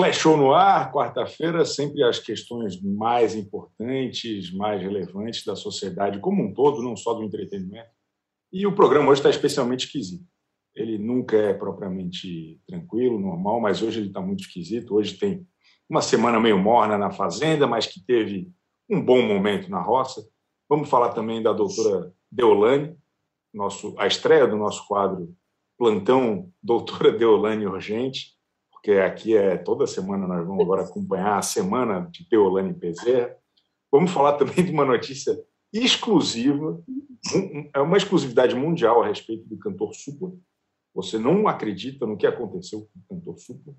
Splash Show no ar, quarta-feira, sempre as questões mais importantes, mais relevantes da sociedade como um todo, não só do entretenimento. E o programa hoje está especialmente esquisito. Ele nunca é propriamente tranquilo, normal, mas hoje ele está muito esquisito. Hoje tem uma semana meio morna na fazenda, mas que teve um bom momento na roça. Vamos falar também da doutora Deolane, nosso, a estreia do nosso quadro Plantão Doutora Deolane Urgente porque aqui é toda semana nós vamos agora acompanhar a semana de Teolane Bezerra. Vamos falar também de uma notícia exclusiva, é uma exclusividade mundial a respeito do cantor Supla. Você não acredita no que aconteceu com o cantor Supla.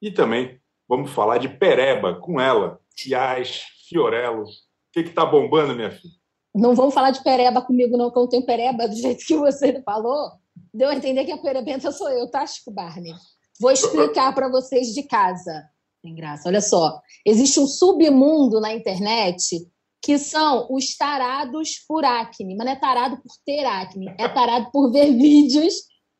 E também vamos falar de Pereba com ela, Tias Fiorello. O que está bombando, minha filha? Não vamos falar de Pereba comigo, não, que eu não tenho Pereba do jeito que você falou. Deu a entender que a Perebenta sou eu, tá, Chico Barney? Vou explicar para vocês de casa. Tem graça. Olha só. Existe um submundo na internet que são os tarados por acne. Mas não é tarado por ter acne, é tarado por ver vídeos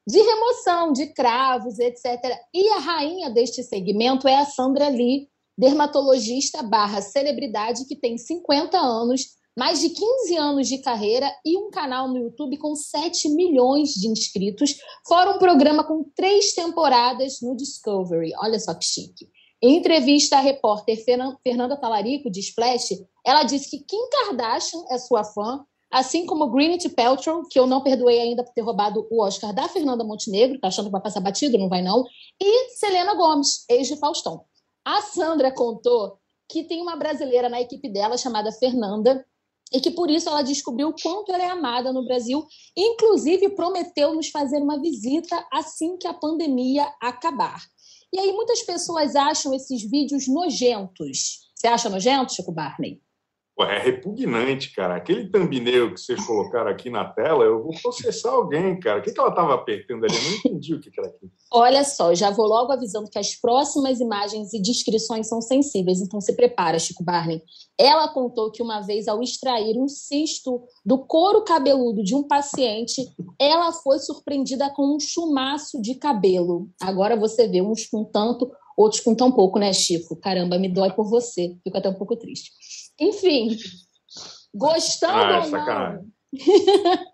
de remoção de cravos, etc. E a rainha deste segmento é a Sandra Lee, dermatologista barra celebridade que tem 50 anos mais de 15 anos de carreira e um canal no YouTube com 7 milhões de inscritos, fora um programa com três temporadas no Discovery. Olha só que chique. Em entrevista à repórter Fernanda Talarico, de Splash, ela disse que Kim Kardashian é sua fã, assim como Gwyneth Paltrow, que eu não perdoei ainda por ter roubado o Oscar da Fernanda Montenegro, tá achando que vai passar batido? Não vai não. E Selena Gomes, ex de Faustão. A Sandra contou que tem uma brasileira na equipe dela chamada Fernanda, e que por isso ela descobriu o quanto ela é amada no Brasil, inclusive prometeu nos fazer uma visita assim que a pandemia acabar. E aí muitas pessoas acham esses vídeos nojentos. Você acha nojento, Chico Barney? É repugnante, cara. Aquele thumbnail que vocês colocaram aqui na tela, eu vou processar alguém, cara. O que, que ela estava apertando ali? Eu não entendi o que, que era aquilo. Olha só, já vou logo avisando que as próximas imagens e descrições são sensíveis, então se prepara, Chico Barney. Ela contou que uma vez, ao extrair um cisto do couro cabeludo de um paciente, ela foi surpreendida com um chumaço de cabelo. Agora você vê uns com tanto, outros com tão pouco, né, Chico? Caramba, me dói por você. Fico até um pouco triste. Enfim, gostando ah, ou não.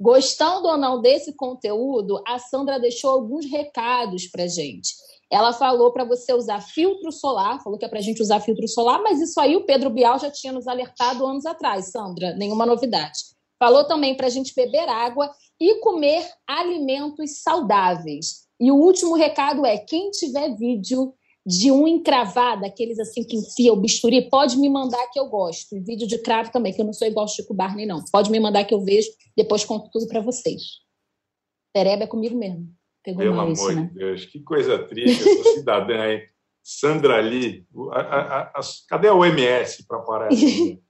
gostando ou não desse conteúdo, a Sandra deixou alguns recados para gente. Ela falou para você usar filtro solar, falou que é para a gente usar filtro solar, mas isso aí o Pedro Bial já tinha nos alertado anos atrás, Sandra, nenhuma novidade. Falou também para a gente beber água e comer alimentos saudáveis. E o último recado é: quem tiver vídeo de um encravado, aqueles assim que enfia o bisturi, pode me mandar que eu gosto. E vídeo de cravo também, que eu não sou igual Chico Barney, não. Pode me mandar que eu vejo, depois conto tudo para vocês. Pereba é comigo mesmo. Pegou Pelo amor isso, de né? Deus, que coisa triste essa cidadã aí. Sandra Lee. A, a, a, cadê a OMS para parar essa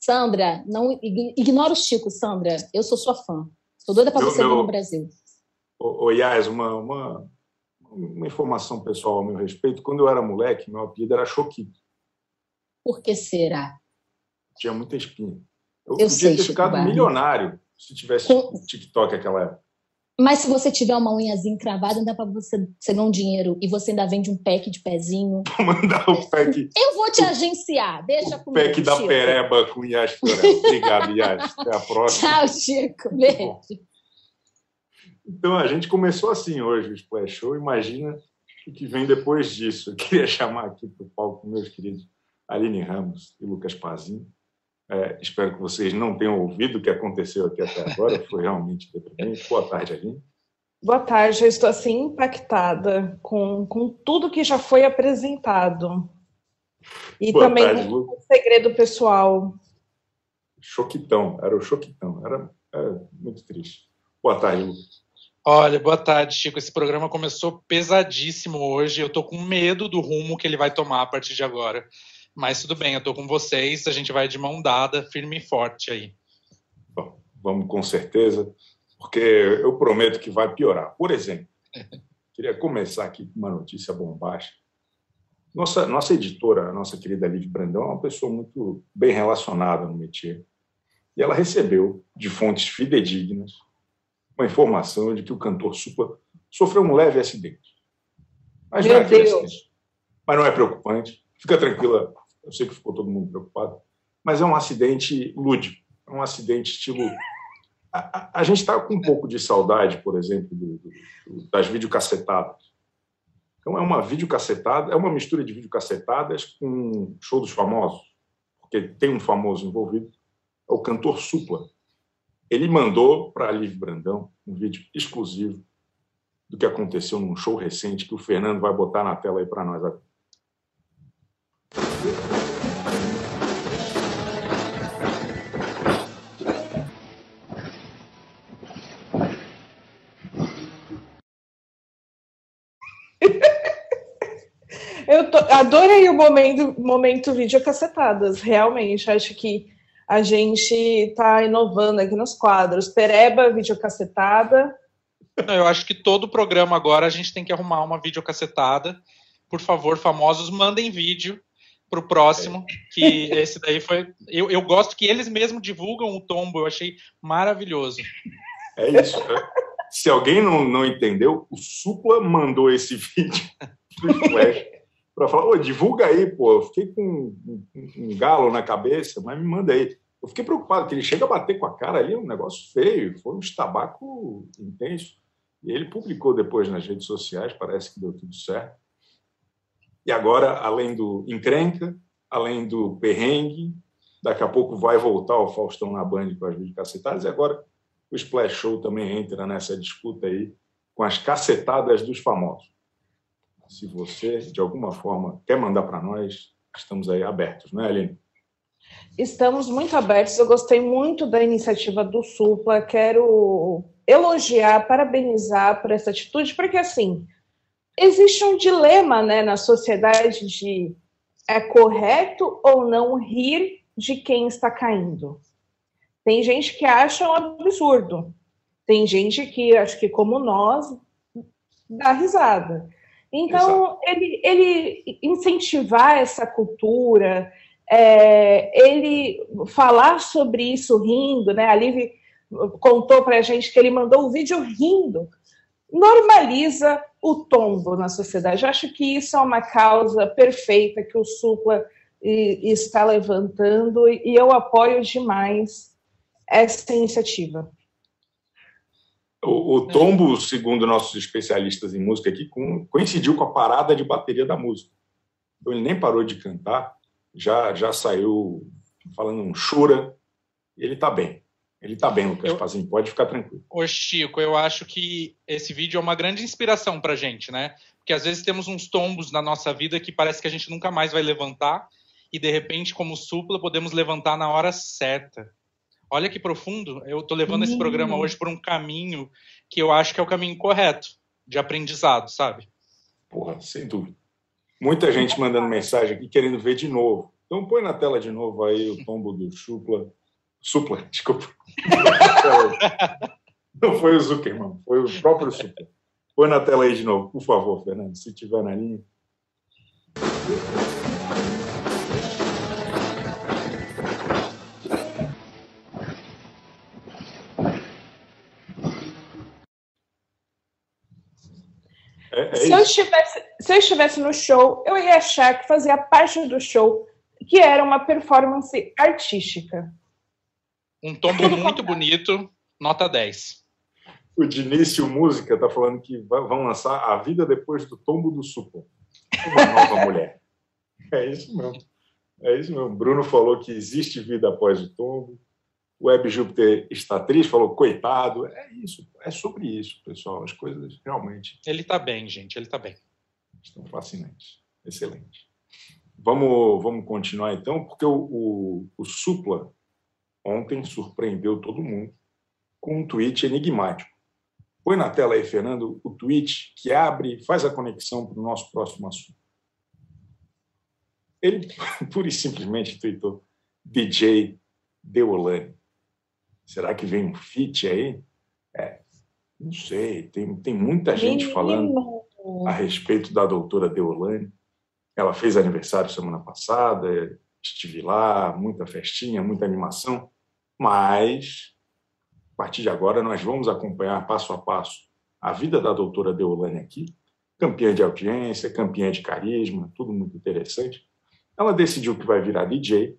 Sandra, não ignora o Chico, Sandra. Eu sou sua fã. Sou doida para você meu, no Brasil. Ô, ô Yas, uma, uma, uma informação pessoal ao meu respeito. Quando eu era moleque, meu apelido era Choquito. Por que será? Tinha muita espinha. Eu, eu podia sei, ter ficado Barney. milionário se tivesse Com... TikTok naquela época. Mas se você tiver uma unhazinha encravada, dá para você, você ganhar um dinheiro e você ainda vende um pack de pezinho. Vou mandar o pack. Eu vou te agenciar, deixa o comigo. Pack da pereba com Yas Obrigado, Yas. Até a próxima. Tchau, Chico. Beijo. Então a gente começou assim hoje o Splash Show. Imagina o que vem depois disso. Eu queria chamar aqui para o palco meus queridos Aline Ramos e Lucas Pazinho. É, espero que vocês não tenham ouvido o que aconteceu aqui até agora. Foi realmente deprimente. Boa tarde, Aline. Boa tarde. Eu estou assim impactada com, com tudo que já foi apresentado. E Boa também tarde, com o segredo pessoal. Choquitão, era o choquitão. Era, era muito triste. Boa tarde, Lucas. Olha, boa tarde, Chico. Esse programa começou pesadíssimo hoje. Eu tô com medo do rumo que ele vai tomar a partir de agora. Mas tudo bem, eu tô com vocês. A gente vai de mão dada, firme e forte aí. Bom, vamos com certeza, porque eu prometo que vai piorar. Por exemplo, queria começar aqui com uma notícia bombástica. Nossa, nossa editora, a nossa querida Liv Brandão, é uma pessoa muito bem relacionada no métier. E ela recebeu de fontes fidedignas uma informação de que o cantor Supla sofreu um leve acidente. Mas Meu não é Deus. Mas não é preocupante. Fica tranquila. Eu sei que ficou todo mundo preocupado. Mas é um acidente lúdico. É um acidente estilo. A, a, a gente está com um pouco de saudade, por exemplo, do, do, das videocassetadas. Então, é uma videocacetada, é uma mistura de videocassetadas com show dos famosos, porque tem um famoso envolvido, é o cantor Supla. Ele mandou para a Liv Brandão um vídeo exclusivo do que aconteceu num show recente que o Fernando vai botar na tela aí para nós. Eu tô, adorei o momento, momento vídeo cacetadas, realmente. Acho que a gente está inovando aqui nos quadros. Pereba, videocacetada. Eu acho que todo programa agora a gente tem que arrumar uma videocacetada. Por favor, famosos, mandem vídeo para o próximo, que esse daí foi. Eu, eu gosto que eles mesmos divulgam o tombo, eu achei maravilhoso. É isso. Se alguém não, não entendeu, o Supla mandou esse vídeo Flash para falar, Ô, divulga aí, pô, eu fiquei com um, um, um, galo na cabeça, mas me manda aí. Eu fiquei preocupado, que ele chega a bater com a cara ali, é um negócio feio, foi um estabaco intenso. E ele publicou depois nas redes sociais, parece que deu tudo certo. E agora, além do encrenca, além do perrengue, daqui a pouco vai voltar o Faustão na Band com as videocacetadas, e agora o Splash Show também entra nessa disputa aí com as cacetadas dos famosos. Se você, de alguma forma, quer mandar para nós, estamos aí abertos, não é, Aline? Estamos muito abertos. Eu gostei muito da iniciativa do Supla. Quero elogiar, parabenizar por essa atitude, porque assim existe um dilema, né, na sociedade de é correto ou não rir de quem está caindo. Tem gente que acha um absurdo. Tem gente que acho que como nós dá risada. Então, ele, ele incentivar essa cultura, é, ele falar sobre isso rindo, né? A Liv contou para a gente que ele mandou o vídeo rindo, normaliza o tombo na sociedade. Eu acho que isso é uma causa perfeita que o Supla está levantando e eu apoio demais essa iniciativa. O, o, tombo, segundo nossos especialistas em música aqui, coincidiu com a parada de bateria da música. Então ele nem parou de cantar, já já saiu falando um chura, e ele está bem. Ele está bem, Lucas eu, Pazinho, pode ficar tranquilo. Ô Chico, eu acho que esse vídeo é uma grande inspiração para gente, né? Porque às vezes temos uns tombos na nossa vida que parece que a gente nunca mais vai levantar, e de repente, como supla, podemos levantar na hora certa. Olha que profundo. Eu estou levando esse programa hoje por um caminho que eu acho que é o caminho correto de aprendizado, sabe? Porra, sem dúvida. Muita gente mandando mensagem aqui querendo ver de novo. Então põe na tela de novo aí o tombo do Supla. Supla, desculpa. Não foi o Zuckerman, foi o próprio Supla. Põe na tela aí de novo, por favor, Fernando, se tiver na linha. Estivesse, se eu estivesse no show, eu ia achar que fazia parte do show, que era uma performance artística. Um tombo muito bonito, nota 10. O Dinício Música está falando que vão lançar A Vida Depois do Tombo do Supor. Uma nova mulher. É isso mesmo. É isso mesmo. Bruno falou que existe vida após o tombo. O Web Júpiter está triste, falou, coitado. É isso, é sobre isso, pessoal. As coisas realmente. Ele está bem, gente, ele está bem. Estão fascinantes. Excelente. Vamos, vamos continuar então, porque o, o, o Supla ontem surpreendeu todo mundo com um tweet enigmático. Põe na tela aí, Fernando, o tweet que abre, faz a conexão para o nosso próximo assunto. Ele, pura e simplesmente, tweetou DJ Deolane. Será que vem um fit aí? É, não sei, tem, tem muita gente falando a respeito da doutora Deolane. Ela fez aniversário semana passada, estive lá, muita festinha, muita animação, mas a partir de agora nós vamos acompanhar passo a passo a vida da doutora Deolane aqui campeã de audiência, campeã de carisma, tudo muito interessante. Ela decidiu que vai virar DJ.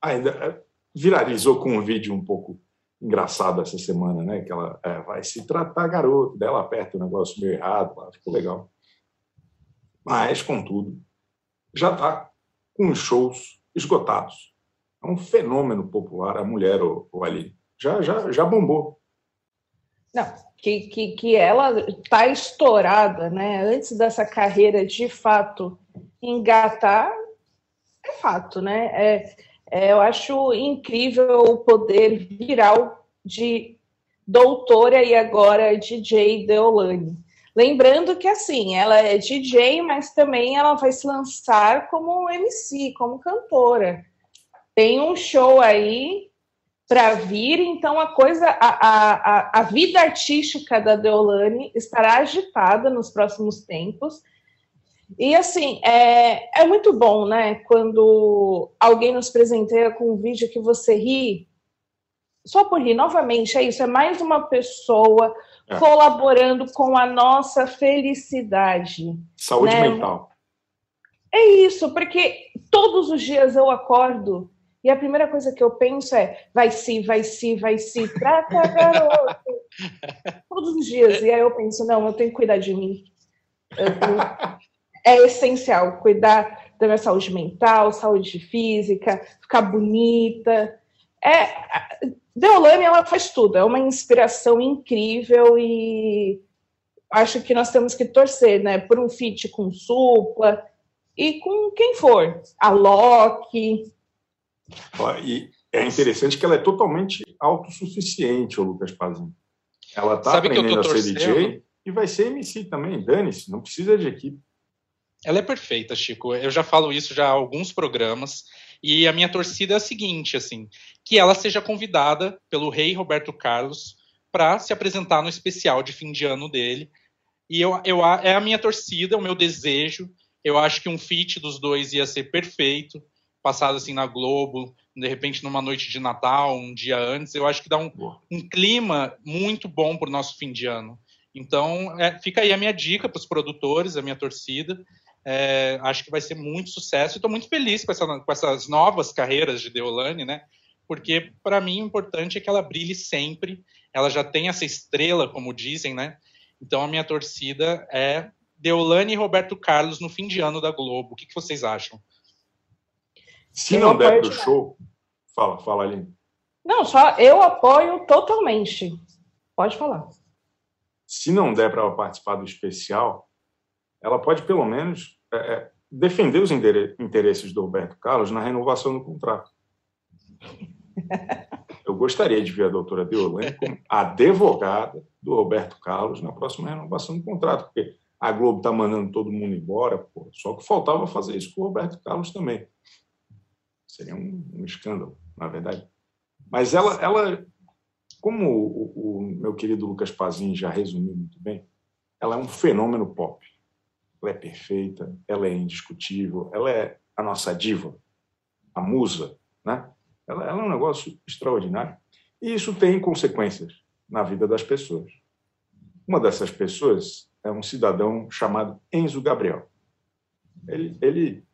Ainda viralizou com um vídeo um pouco engraçado essa semana, né? Que ela é, vai se tratar garoto, dela aperta o negócio meio errado, lá, ficou legal. Mas, contudo, já está com os shows esgotados. É um fenômeno popular a mulher, o, o Ali. Já, já, já bombou. Não, que, que, que ela está estourada, né? Antes dessa carreira de fato engatar, é fato, né? É, é, eu acho incrível o poder viral de doutora e agora DJ Deolane. Lembrando que, assim, ela é DJ, mas também ela vai se lançar como MC, como cantora. Tem um show aí para vir, então a coisa, a, a, a vida artística da Deolane estará agitada nos próximos tempos. E assim, é, é muito bom, né? Quando alguém nos presenteia com um vídeo que você ri, só por rir, novamente, é isso, é mais uma pessoa é. colaborando com a nossa felicidade. Saúde né? mental. É isso, porque todos os dias eu acordo e a primeira coisa que eu penso é: vai se, vai se, vai se, trata, garoto. todos os dias. E aí eu penso: não, eu tenho que cuidar de mim. Tenho... É essencial cuidar da minha saúde mental, saúde física, ficar bonita. É, Deolane, ela faz tudo, é uma inspiração incrível e acho que nós temos que torcer, né, por um feat com Supla e com quem for, a Loki. E é interessante que ela é totalmente autossuficiente, o Lucas Pazinho. Ela está aprendendo a ser DJ e vai ser MC também, dane-se, não precisa de equipe. Ela é perfeita, Chico. Eu já falo isso já há alguns programas. E a minha torcida é a seguinte, assim, que ela seja convidada pelo rei Roberto Carlos para se apresentar no especial de fim de ano dele. E eu, eu, é a minha torcida, o meu desejo. Eu acho que um feat dos dois ia ser perfeito, passado assim na Globo, de repente numa noite de Natal, um dia antes. Eu acho que dá um, um clima muito bom para o nosso fim de ano. Então, é, fica aí a minha dica para os produtores, a minha torcida. É, acho que vai ser muito sucesso. Estou muito feliz com, essa, com, essas novas carreiras de Deolane, né? Porque para mim o importante é que ela brilhe sempre. Ela já tem essa estrela, como dizem, né? Então a minha torcida é Deolane e Roberto Carlos no fim de ano da Globo. O que, que vocês acham? Se não der para o show, fala, fala, Aline. Não, só eu apoio totalmente. Pode falar. Se não der para participar do especial, ela pode pelo menos é, é, defender os interesses do Roberto Carlos na renovação do contrato. Eu gostaria de ver a doutora Deolane como advogada do Roberto Carlos na próxima renovação do contrato, porque a Globo está mandando todo mundo embora, pô, só que faltava fazer isso com o Roberto Carlos também. Seria um, um escândalo, na verdade. Mas ela, ela como o, o, meu querido Lucas Pazin já resumiu muito bem, ela é um fenômeno pop ela é perfeita, ela é indiscutível, ela é a nossa diva, a musa, né? Ela, ela é um negócio extraordinário. E isso tem consequências na vida das pessoas. Uma dessas pessoas é um cidadão chamado Enzo Gabriel. Ele, ele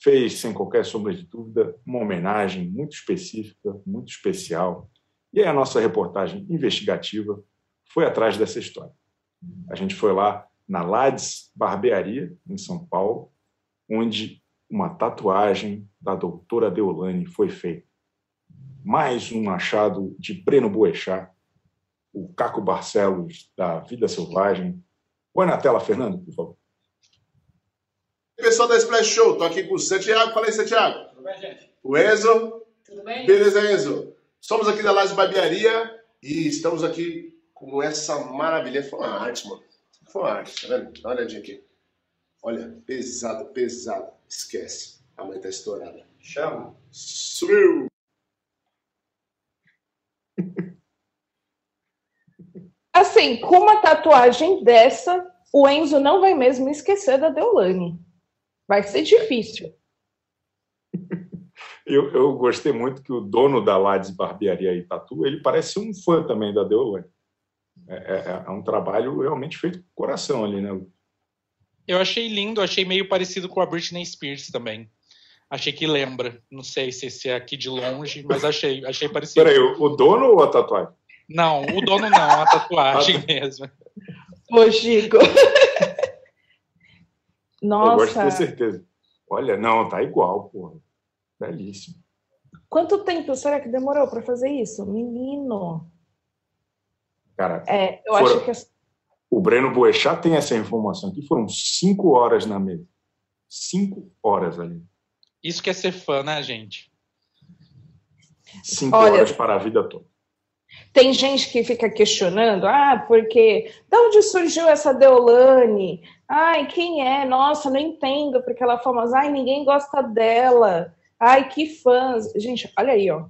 fez, sem qualquer sombra de dúvida, uma homenagem muito específica, muito especial. E aí a nossa reportagem investigativa foi atrás dessa história. A gente foi lá na Lades Barbearia, em São Paulo, onde uma tatuagem da doutora Deolane foi feita. Mais um achado de Breno Boechat, o Caco Barcelos da Vida Selvagem. Põe na tela, Fernando, por favor. Pessoal da Splash Show, estou aqui com o Santiago. Fala aí, Santiago. Tudo bem, gente? O Enzo. Tudo bem? Beleza, Enzo. Somos aqui da Lades Barbearia e estamos aqui com essa maravilha. Foi uma arte, mano. Forte, tá vendo? Dá uma olhadinha aqui. Olha, pesada, pesada. Esquece. A mãe tá estourada. Chama. Sumiu! Assim, com uma tatuagem dessa, o Enzo não vai mesmo esquecer da Deolane. Vai ser difícil. Eu, eu gostei muito que o dono da Lades Barbearia e Tatu, ele parece um fã também da Deolane. É, é, é, um trabalho realmente feito com coração ali, né? Eu achei lindo, achei meio parecido com a Britney Spears também. Achei que lembra. Não sei se esse é aqui de longe, mas achei, achei parecido. Peraí, o dono ou a tatuagem? Não, o dono não, a tatuagem ah, mesmo. Ô, Chico. Nossa. Eu gosto de ter certeza. Olha, não, tá igual, porra. Belíssimo. Quanto tempo será que demorou para fazer isso? Menino. Cara, é, eu foram, acho que. O Breno Boechat tem essa informação aqui. Foram cinco horas na mesa. Cinco horas ali. Isso que é ser fã, né, gente? Cinco Olha, horas para a vida toda. Tem gente que fica questionando, ah, porque de onde surgiu essa Deolane? Ai, quem é? Nossa, não entendo porque ela é famosa. Ai, ninguém gosta dela. Ai, que fãs. Gente, olha aí, ó.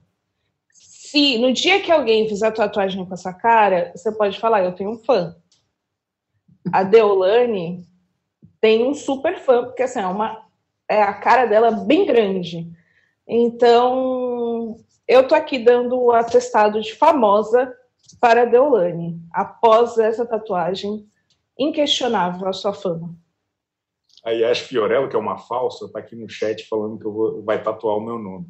Se no dia que alguém fizer tatuagem com essa cara, você pode falar, eu tenho um fã. A Deolane tem um super fã, porque assim, é uma é a cara dela bem grande. Então, eu tô aqui dando o atestado de famosa para a Deolane, após essa tatuagem inquestionável a sua fama. A Yash Fiorello, que é uma falsa, está aqui no chat falando que eu vou, vai tatuar o meu nome.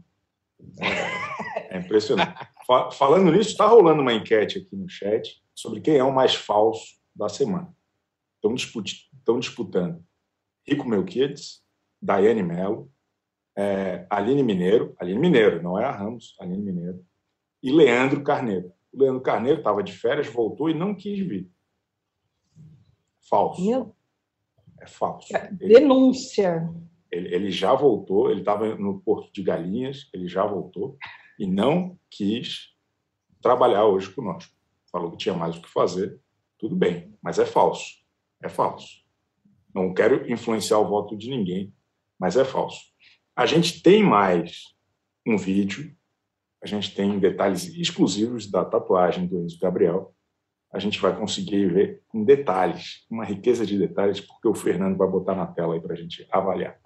É, é impressionante. Falando nisso, está rolando uma enquete aqui no chat sobre quem é o mais falso da semana. Estão, disput, disputando Rico Melquides, Daiane Mello, é, Aline Mineiro, Aline Mineiro, não é a Ramos, Aline Mineiro, e Leandro Carneiro. O Leandro Carneiro estava de férias, voltou e não quis vir. Falso. Meu... É falso. Denúncia. Ele, ele já voltou, ele estava no Porto de Galinhas, ele já voltou e não quis trabalhar hoje conosco. Falou que tinha mais o que fazer, tudo bem, mas é falso. É falso. Não quero influenciar o voto de ninguém, mas é falso. A gente tem mais um vídeo, a gente tem detalhes exclusivos da tatuagem do Enzo Gabriel. A gente vai conseguir ver com detalhes, uma riqueza de detalhes, porque o Fernando vai botar na tela aí para a gente avaliar.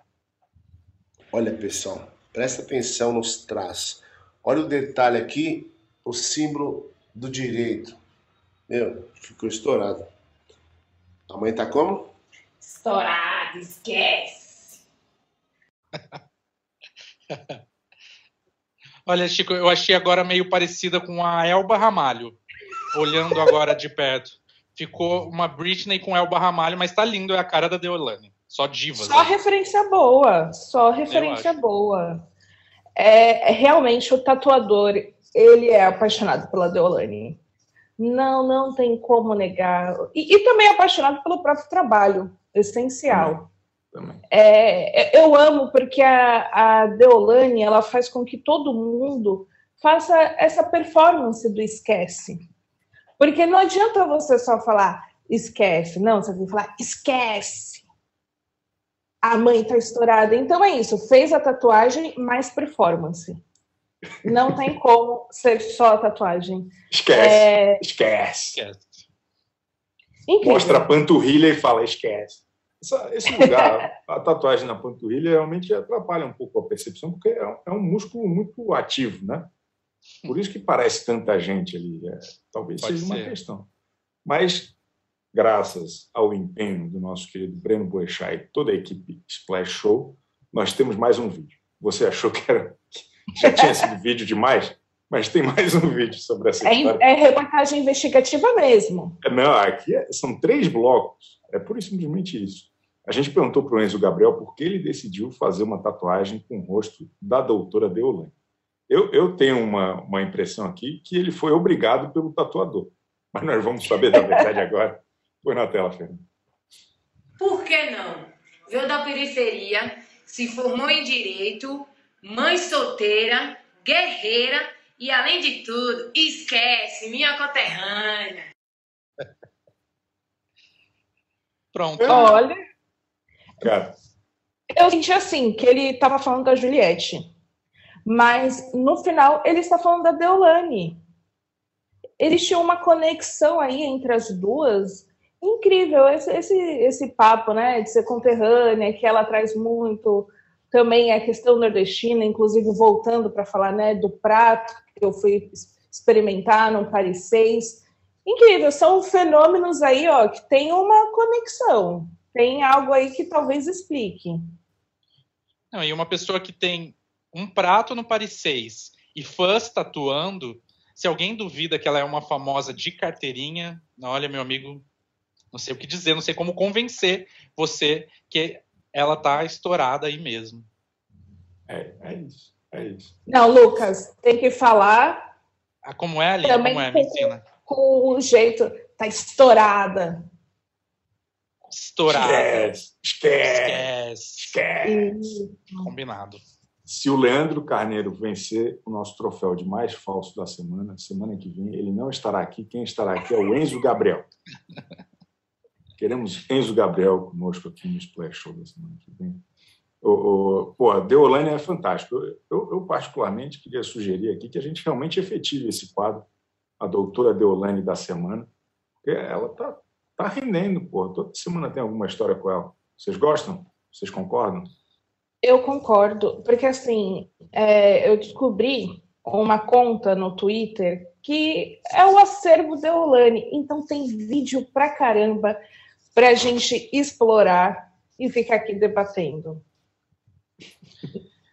Olha, pessoal, presta atenção nos traços. Olha o detalhe aqui, o símbolo do direito. Meu, ficou estourado. A mãe tá como? Estourado, esquece. Olha, Chico, eu achei agora meio parecida com a Elba Ramalho, olhando agora de perto. Ficou uma Britney com Elba Ramalho, mas tá lindo, é a cara da Deolane. Só divas. Só né? referência boa, só referência boa. É, é, realmente o tatuador, ele é apaixonado pela Deolane. Não, não tem como negar. E, e também é apaixonado pelo próprio trabalho, essencial também. É, eu amo porque a, a Deolane ela faz com que todo mundo faça essa performance do esquece. Porque não adianta você só falar esquece, não, você tem que falar esquece. A mãe tá estourada. Então é isso, fez a tatuagem mais performance. Não tem como ser só a tatuagem. Esquece. É... Esquece. esquece. Mostra a panturrilha e fala esquece. Essa, esse lugar, a tatuagem na panturrilha, realmente atrapalha um pouco a percepção, porque é um, é um músculo muito ativo, né? Por isso que parece tanta gente ali. É, talvez Pode seja ser. uma questão. Mas, graças ao empenho do nosso querido Breno Boechat e toda a equipe Splash Show, nós temos mais um vídeo. Você achou que era, já tinha sido vídeo demais? Mas tem mais um vídeo sobre essa é, história. É reportagem investigativa mesmo. É, não, aqui é, são três blocos. É pura e simplesmente isso. A gente perguntou para o Enzo Gabriel por que ele decidiu fazer uma tatuagem com o rosto da doutora Deolane. Eu, eu tenho uma, uma impressão aqui que ele foi obrigado pelo tatuador. Mas nós vamos saber da verdade agora. Põe na tela, Fernanda. Por que não? Veio da periferia, se formou em direito, mãe solteira, guerreira e, além de tudo, esquece, minha conterrânea. Pronto. Olha. Cara. Eu senti assim, que ele estava falando da Juliette. Mas no final ele está falando da Deolane. Eles tinham uma conexão aí entre as duas incrível. Esse, esse, esse papo, né, de ser conterrânea, que ela traz muito. Também a questão nordestina, inclusive voltando para falar né, do prato que eu fui experimentar no Paris 6. incrível. São fenômenos aí, ó, que tem uma conexão. Tem algo aí que talvez explique. Não, e uma pessoa que tem um prato no Paris 6 e fãs tatuando, se alguém duvida que ela é uma famosa de carteirinha, olha, meu amigo, não sei o que dizer, não sei como convencer você que ela tá estourada aí mesmo. É, é isso, é isso. Não, Lucas, tem que falar. Ah, como é ali? Como é? Me ensina. Com o jeito, tá estourada. Estourada. Esquece, esquece. Esquece. Combinado. Se o Leandro Carneiro vencer o nosso troféu de mais falso da semana, semana que vem ele não estará aqui. Quem estará aqui é o Enzo Gabriel. Queremos Enzo Gabriel conosco aqui no Splash Show da semana que vem. O, o, pô, Deolane é fantástico. Eu, eu, eu, particularmente, queria sugerir aqui que a gente realmente efetive esse quadro, a doutora Deolane da semana, porque ela está tá rendendo, pô. Toda semana tem alguma história com ela. Vocês gostam? Vocês concordam? Eu concordo, porque assim, é, eu descobri uma conta no Twitter que é o acervo Deolane, então tem vídeo pra caramba pra gente explorar e ficar aqui debatendo.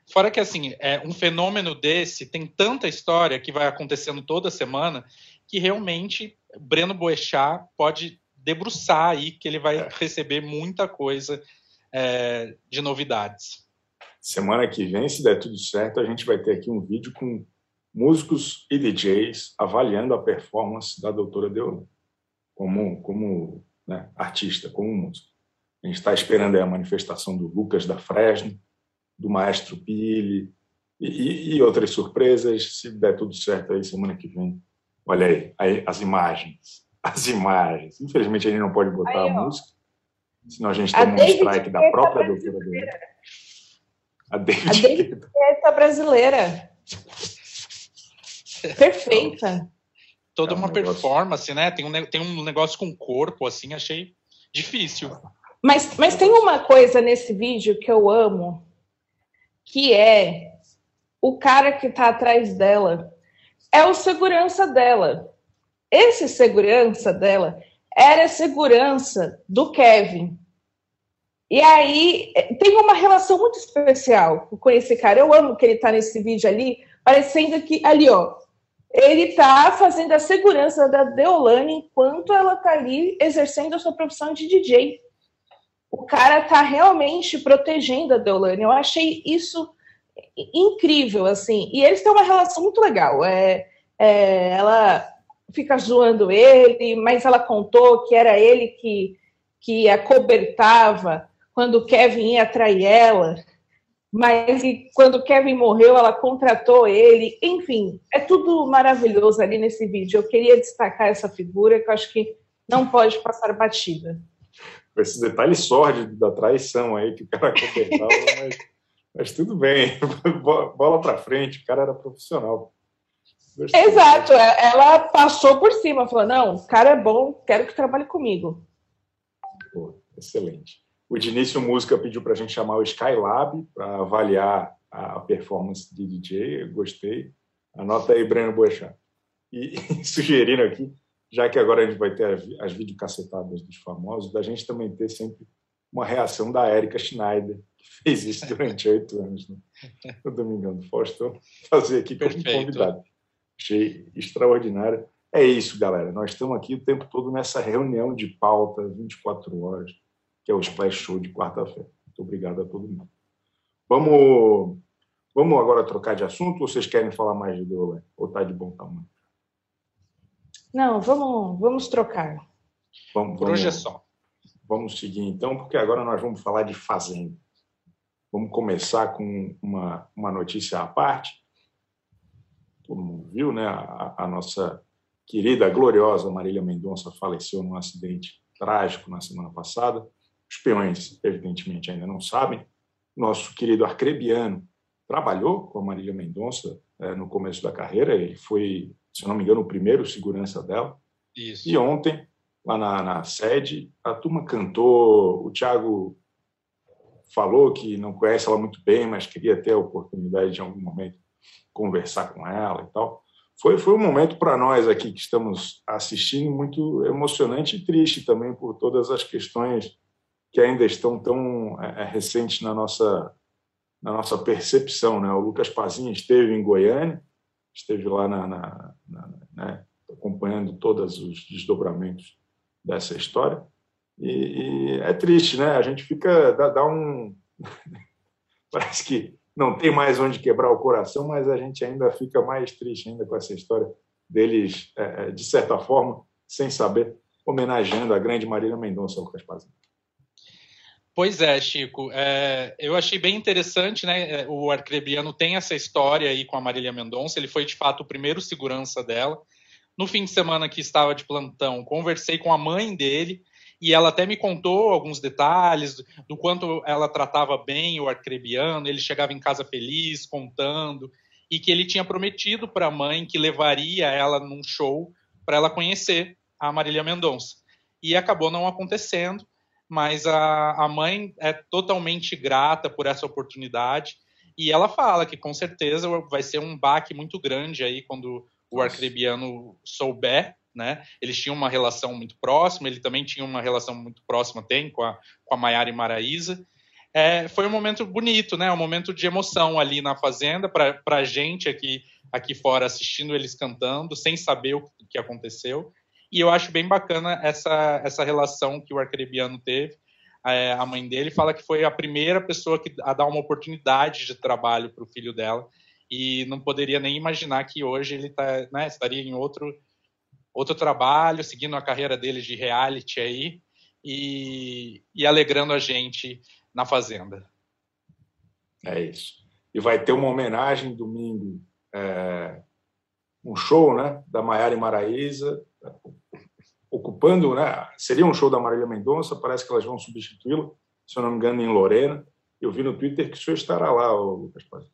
Fora que assim, é, um fenômeno desse tem tanta história que vai acontecendo toda semana que realmente Breno Boechat pode debruçar aí que ele vai receber muita coisa é, de novidades. Semana que vem, se der tudo certo, a gente vai ter aqui um vídeo com músicos e DJs avaliando a performance da doutora Deolane como, como né, artista, como músico. A gente está esperando a manifestação do Lucas da Fresno, do Maestro Pili e, e, outras surpresas. Se der tudo certo aí, semana que vem, olha aí, aí as imagens. As imagens. Infelizmente, a gente não pode botar aí, a música, senão a gente tem um strike da própria doutora Deolane. A David, a David Guetta brasileira. Perfeita. Toda é um uma negócio... performance, né? Tem um, tem um negócio com o corpo, assim, achei difícil. Mas, mas tem uma coisa nesse vídeo que eu amo, que é o cara que tá atrás dela. É o segurança dela. Esse segurança dela era a segurança do Kevin. E aí tem uma relação muito especial com esse cara. Eu amo que ele está nesse vídeo ali, parecendo que ali, ó, ele está fazendo a segurança da Deolane enquanto ela está ali exercendo a sua profissão de DJ. O cara está realmente protegendo a Deolane. Eu achei isso incrível, assim. E eles têm uma relação muito legal. É, é, ela fica zoando ele, mas ela contou que era ele que, que acobertava quando o Kevin ia atrair ela, mas quando o Kevin morreu, ela contratou ele. Enfim, é tudo maravilhoso ali nesse vídeo. Eu queria destacar essa figura que eu acho que não pode passar batida. Esse detalhe sórdido da traição aí que o cara cobertava, mas, mas tudo bem, bola para frente, o cara era profissional. Exato, é, ela passou por cima, falou: não, o cara é bom, quero que trabalhe comigo. Pô, excelente. O Dinício Música pediu para a gente chamar o Skylab para avaliar a performance de DJ. Eu gostei. Anota aí, Breno Boechat. E, e sugerindo aqui, já que agora a gente vai ter as, as videocacetadas dos famosos, da gente também ter sempre uma reação da Érica Schneider, que fez isso durante oito anos né? no Domingão do Faustão, fazer aqui como Perfeito. convidado. Achei extraordinário. É isso, galera. Nós estamos aqui o tempo todo nessa reunião de pauta, 24 horas que é o Splash Show de quarta-feira. Muito obrigado a todo mundo. Vamos, vamos agora trocar de assunto ou vocês querem falar mais de Deolane? Ou está de bom tamanho? Não, vamos, vamos trocar. Vamos, Por hoje é só. Vamos seguir então, porque agora nós vamos falar de Fazenda. Vamos começar com uma, uma notícia à parte. Todo mundo viu, né? A, a nossa querida, gloriosa Marília Mendonça faleceu num acidente trágico na semana passada. Os peões, evidentemente, ainda não sabem. Nosso querido Arcrebiano trabalhou com a Marília Mendonça é, no começo da carreira. Ele foi, se não me engano, o primeiro segurança dela. Isso. E ontem, lá na, na sede, a turma cantou. O Tiago falou que não conhece ela muito bem, mas queria ter a oportunidade de, em algum momento, conversar com ela e tal. foi, foi um momento para nós aqui que estamos assistindo muito emocionante e triste também por todas as questões que ainda estão tão é, recentes na nossa, na nossa percepção. Né? O Lucas Pazinha esteve em Goiânia, esteve lá na, na, na né, acompanhando todos os desdobramentos dessa história. E, e, é triste, né? A gente fica. dá, dá um. Parece que não tem mais onde quebrar o coração, mas a gente ainda fica mais triste ainda com essa história deles, é, é de certa forma, sem saber, homenageando a grande Marília Mendonça Lucas Pazinho. Pois é, Chico. É, eu achei bem interessante, né? É, o Arcrebiano tem essa história aí com a Marília Mendonça. Ele foi de fato o primeiro segurança dela. No fim de semana que estava de plantão, conversei com a mãe dele e ela até me contou alguns detalhes do quanto ela tratava bem o arcrebiano, ele chegava em casa feliz, contando, e que ele tinha prometido para a mãe que levaria ela num show para ela conhecer a Marília Mendonça. E acabou não acontecendo, mas a, a mãe é totalmente grata por essa oportunidade, e ela fala que com certeza vai ser um baque muito grande aí quando o arcrebiano souber né? Eles tinham uma relação muito próxima, ele também tinha uma relação muito próxima, tem, com a, com a Maiara e Maraísa. É, foi um momento bonito, né? Um momento de emoção ali na fazenda, para a gente aqui, aqui fora assistindo eles cantando, sem saber o que aconteceu. E eu acho bem bacana essa, essa relação que o arcrebiano teve. É, a mãe dele fala que foi a primeira pessoa que, a dar uma oportunidade de trabalho para o filho dela e não poderia nem imaginar que hoje ele tá, né, estaria em outro outro trabalho, seguindo a carreira dele de reality aí e, e alegrando a gente na Fazenda. É isso. E vai ter uma homenagem domingo, é, um show né, da Maiara e Maraísa, ocupando, né, seria um show da Marília Mendonça, parece que elas vão substituí-la, se eu não me engano, em Lorena. Eu vi no Twitter que o senhor estará lá, Lucas Paz.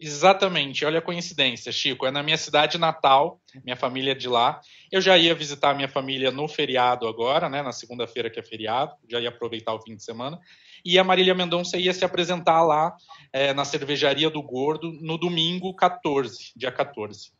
Exatamente, olha a coincidência, Chico. É na minha cidade natal, minha família é de lá. Eu já ia visitar minha família no feriado agora, né? Na segunda-feira que é feriado, já ia aproveitar o fim de semana. E a Marília Mendonça ia se apresentar lá é, na cervejaria do Gordo no domingo 14, dia 14.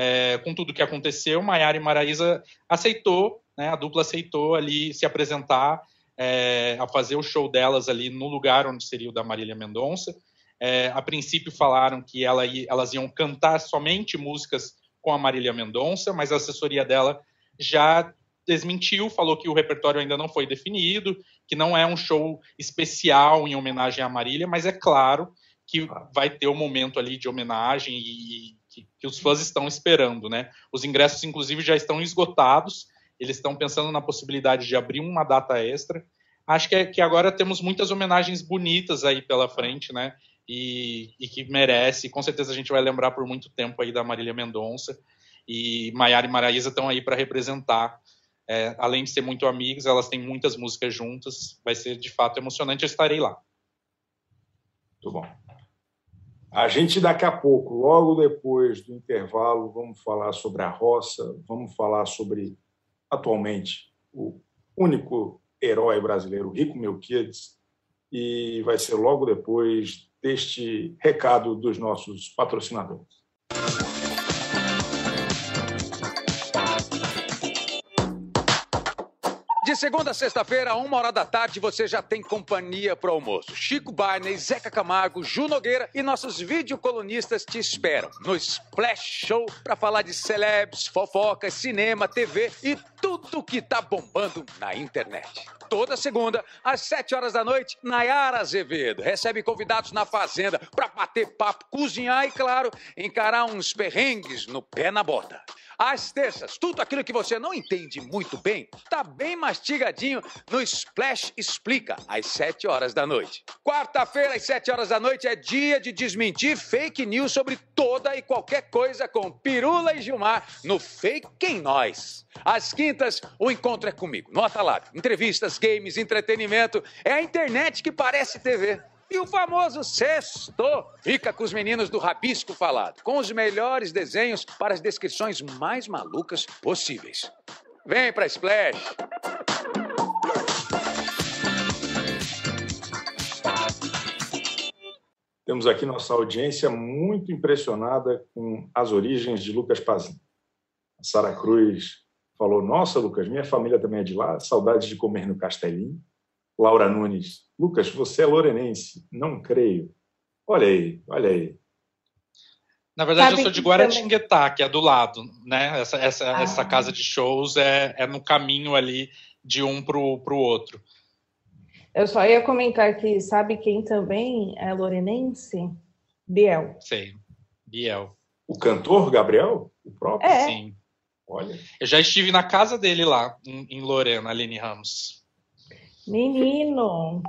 É, com tudo que aconteceu, Maiara e Maraísa aceitou, né? A dupla aceitou ali se apresentar, é, a fazer o show delas ali no lugar onde seria o da Marília Mendonça. É, a princípio falaram que ela, elas iam cantar somente músicas com a Marília Mendonça, mas a assessoria dela já desmentiu, falou que o repertório ainda não foi definido, que não é um show especial em homenagem à Marília, mas é claro que vai ter o um momento ali de homenagem e, que, que, os fãs estão esperando, né? Os ingressos, inclusive, já estão esgotados. Eles estão pensando na possibilidade de abrir uma data extra. Acho que, é, que agora temos muitas homenagens bonitas aí pela frente, né? e, e, que merece. Com certeza a gente vai lembrar por muito tempo aí da Marília Mendonça. E Maiara e Maraísa estão aí para representar. É, além de ser muito amigas, elas têm muitas músicas juntas. Vai ser de fato emocionante. Eu estarei lá. Muito bom. A gente daqui a pouco, logo depois do intervalo, vamos falar sobre a roça, vamos falar sobre atualmente o único herói brasileiro, Rico Melquiades, e vai ser logo depois deste recado dos nossos patrocinadores. Segunda a sexta-feira, uma hora da tarde, você já tem companhia para o almoço. Chico Barney, Zeca Camargo, Ju Nogueira e nossos videocolunistas te esperam no Splash Show para falar de celebs, fofocas, cinema, TV e tudo que tá bombando na internet. Toda segunda, às sete horas da noite, Nayara Azevedo recebe convidados na Fazenda para bater papo, cozinhar e, claro, encarar uns perrengues no pé na bota. Às terças, tudo aquilo que você não entende muito bem, tá bem mastigadinho no Splash Explica, às 7 horas da noite. Quarta-feira, às 7 horas da noite, é dia de desmentir fake news sobre toda e qualquer coisa com Pirula e Gilmar no Fake em Nós. Às quintas, o encontro é comigo, no Atalab. Entrevistas, games, entretenimento. É a internet que parece TV. E o famoso sexto fica com os meninos do Rabisco Falado, com os melhores desenhos para as descrições mais malucas possíveis. Vem pra Splash! Temos aqui nossa audiência muito impressionada com as origens de Lucas Pazin. Sara Cruz falou: Nossa, Lucas, minha família também é de lá, saudades de comer no Castelinho. Laura Nunes, Lucas, você é lorenense? Não creio. Olha aí, olha aí. Na verdade, Sabe eu sou de Guaratinguetá, que é do lado, né? Essa, essa, ah. essa casa de shows é, é no caminho ali de um para o outro. Eu só ia comentar que sabe quem também é lorenense? Biel. Sei, Biel. O cantor Gabriel? O próprio? É. Sim. Olha. Eu já estive na casa dele lá, em, em Lorena, Aline Ramos. Menino,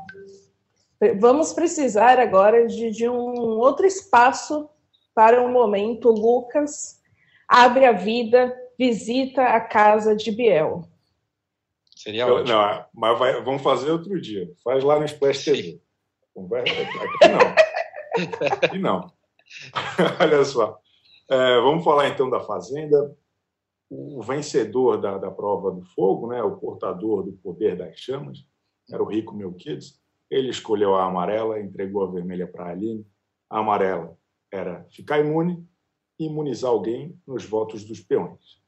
vamos precisar agora de, de um outro espaço para um momento. Lucas abre a vida, visita a casa de Biel. Seria Eu, ótimo. Não, mas vai, vamos fazer outro dia. Faz lá no Splash TV. Aqui não. Aqui não. Olha só. É, vamos falar então da Fazenda. O vencedor da, da prova do fogo, né, o portador do poder das chamas, era o Rico Melquides. Ele escolheu a amarela, entregou a vermelha para a Aline. A amarela era ficar imune imunizar alguém nos votos dos peões.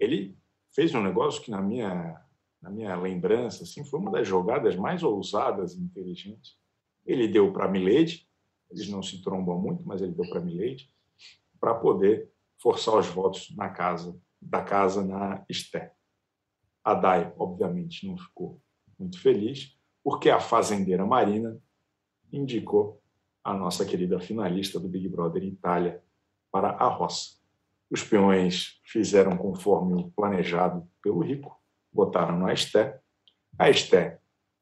Ele fez um negócio que, na minha na minha lembrança, assim, foi uma das jogadas mais ousadas e inteligentes. Ele deu para Milady, eles não se trombam muito, mas ele deu para Milady, para poder forçar os votos na casa da casa na Esté. A Dai, obviamente, não ficou muito feliz, porque a fazendeira Marina indicou a nossa querida finalista do Big Brother Itália para a roça. Os peões fizeram conforme o planejado pelo Rico, botaram no Esté. A Esté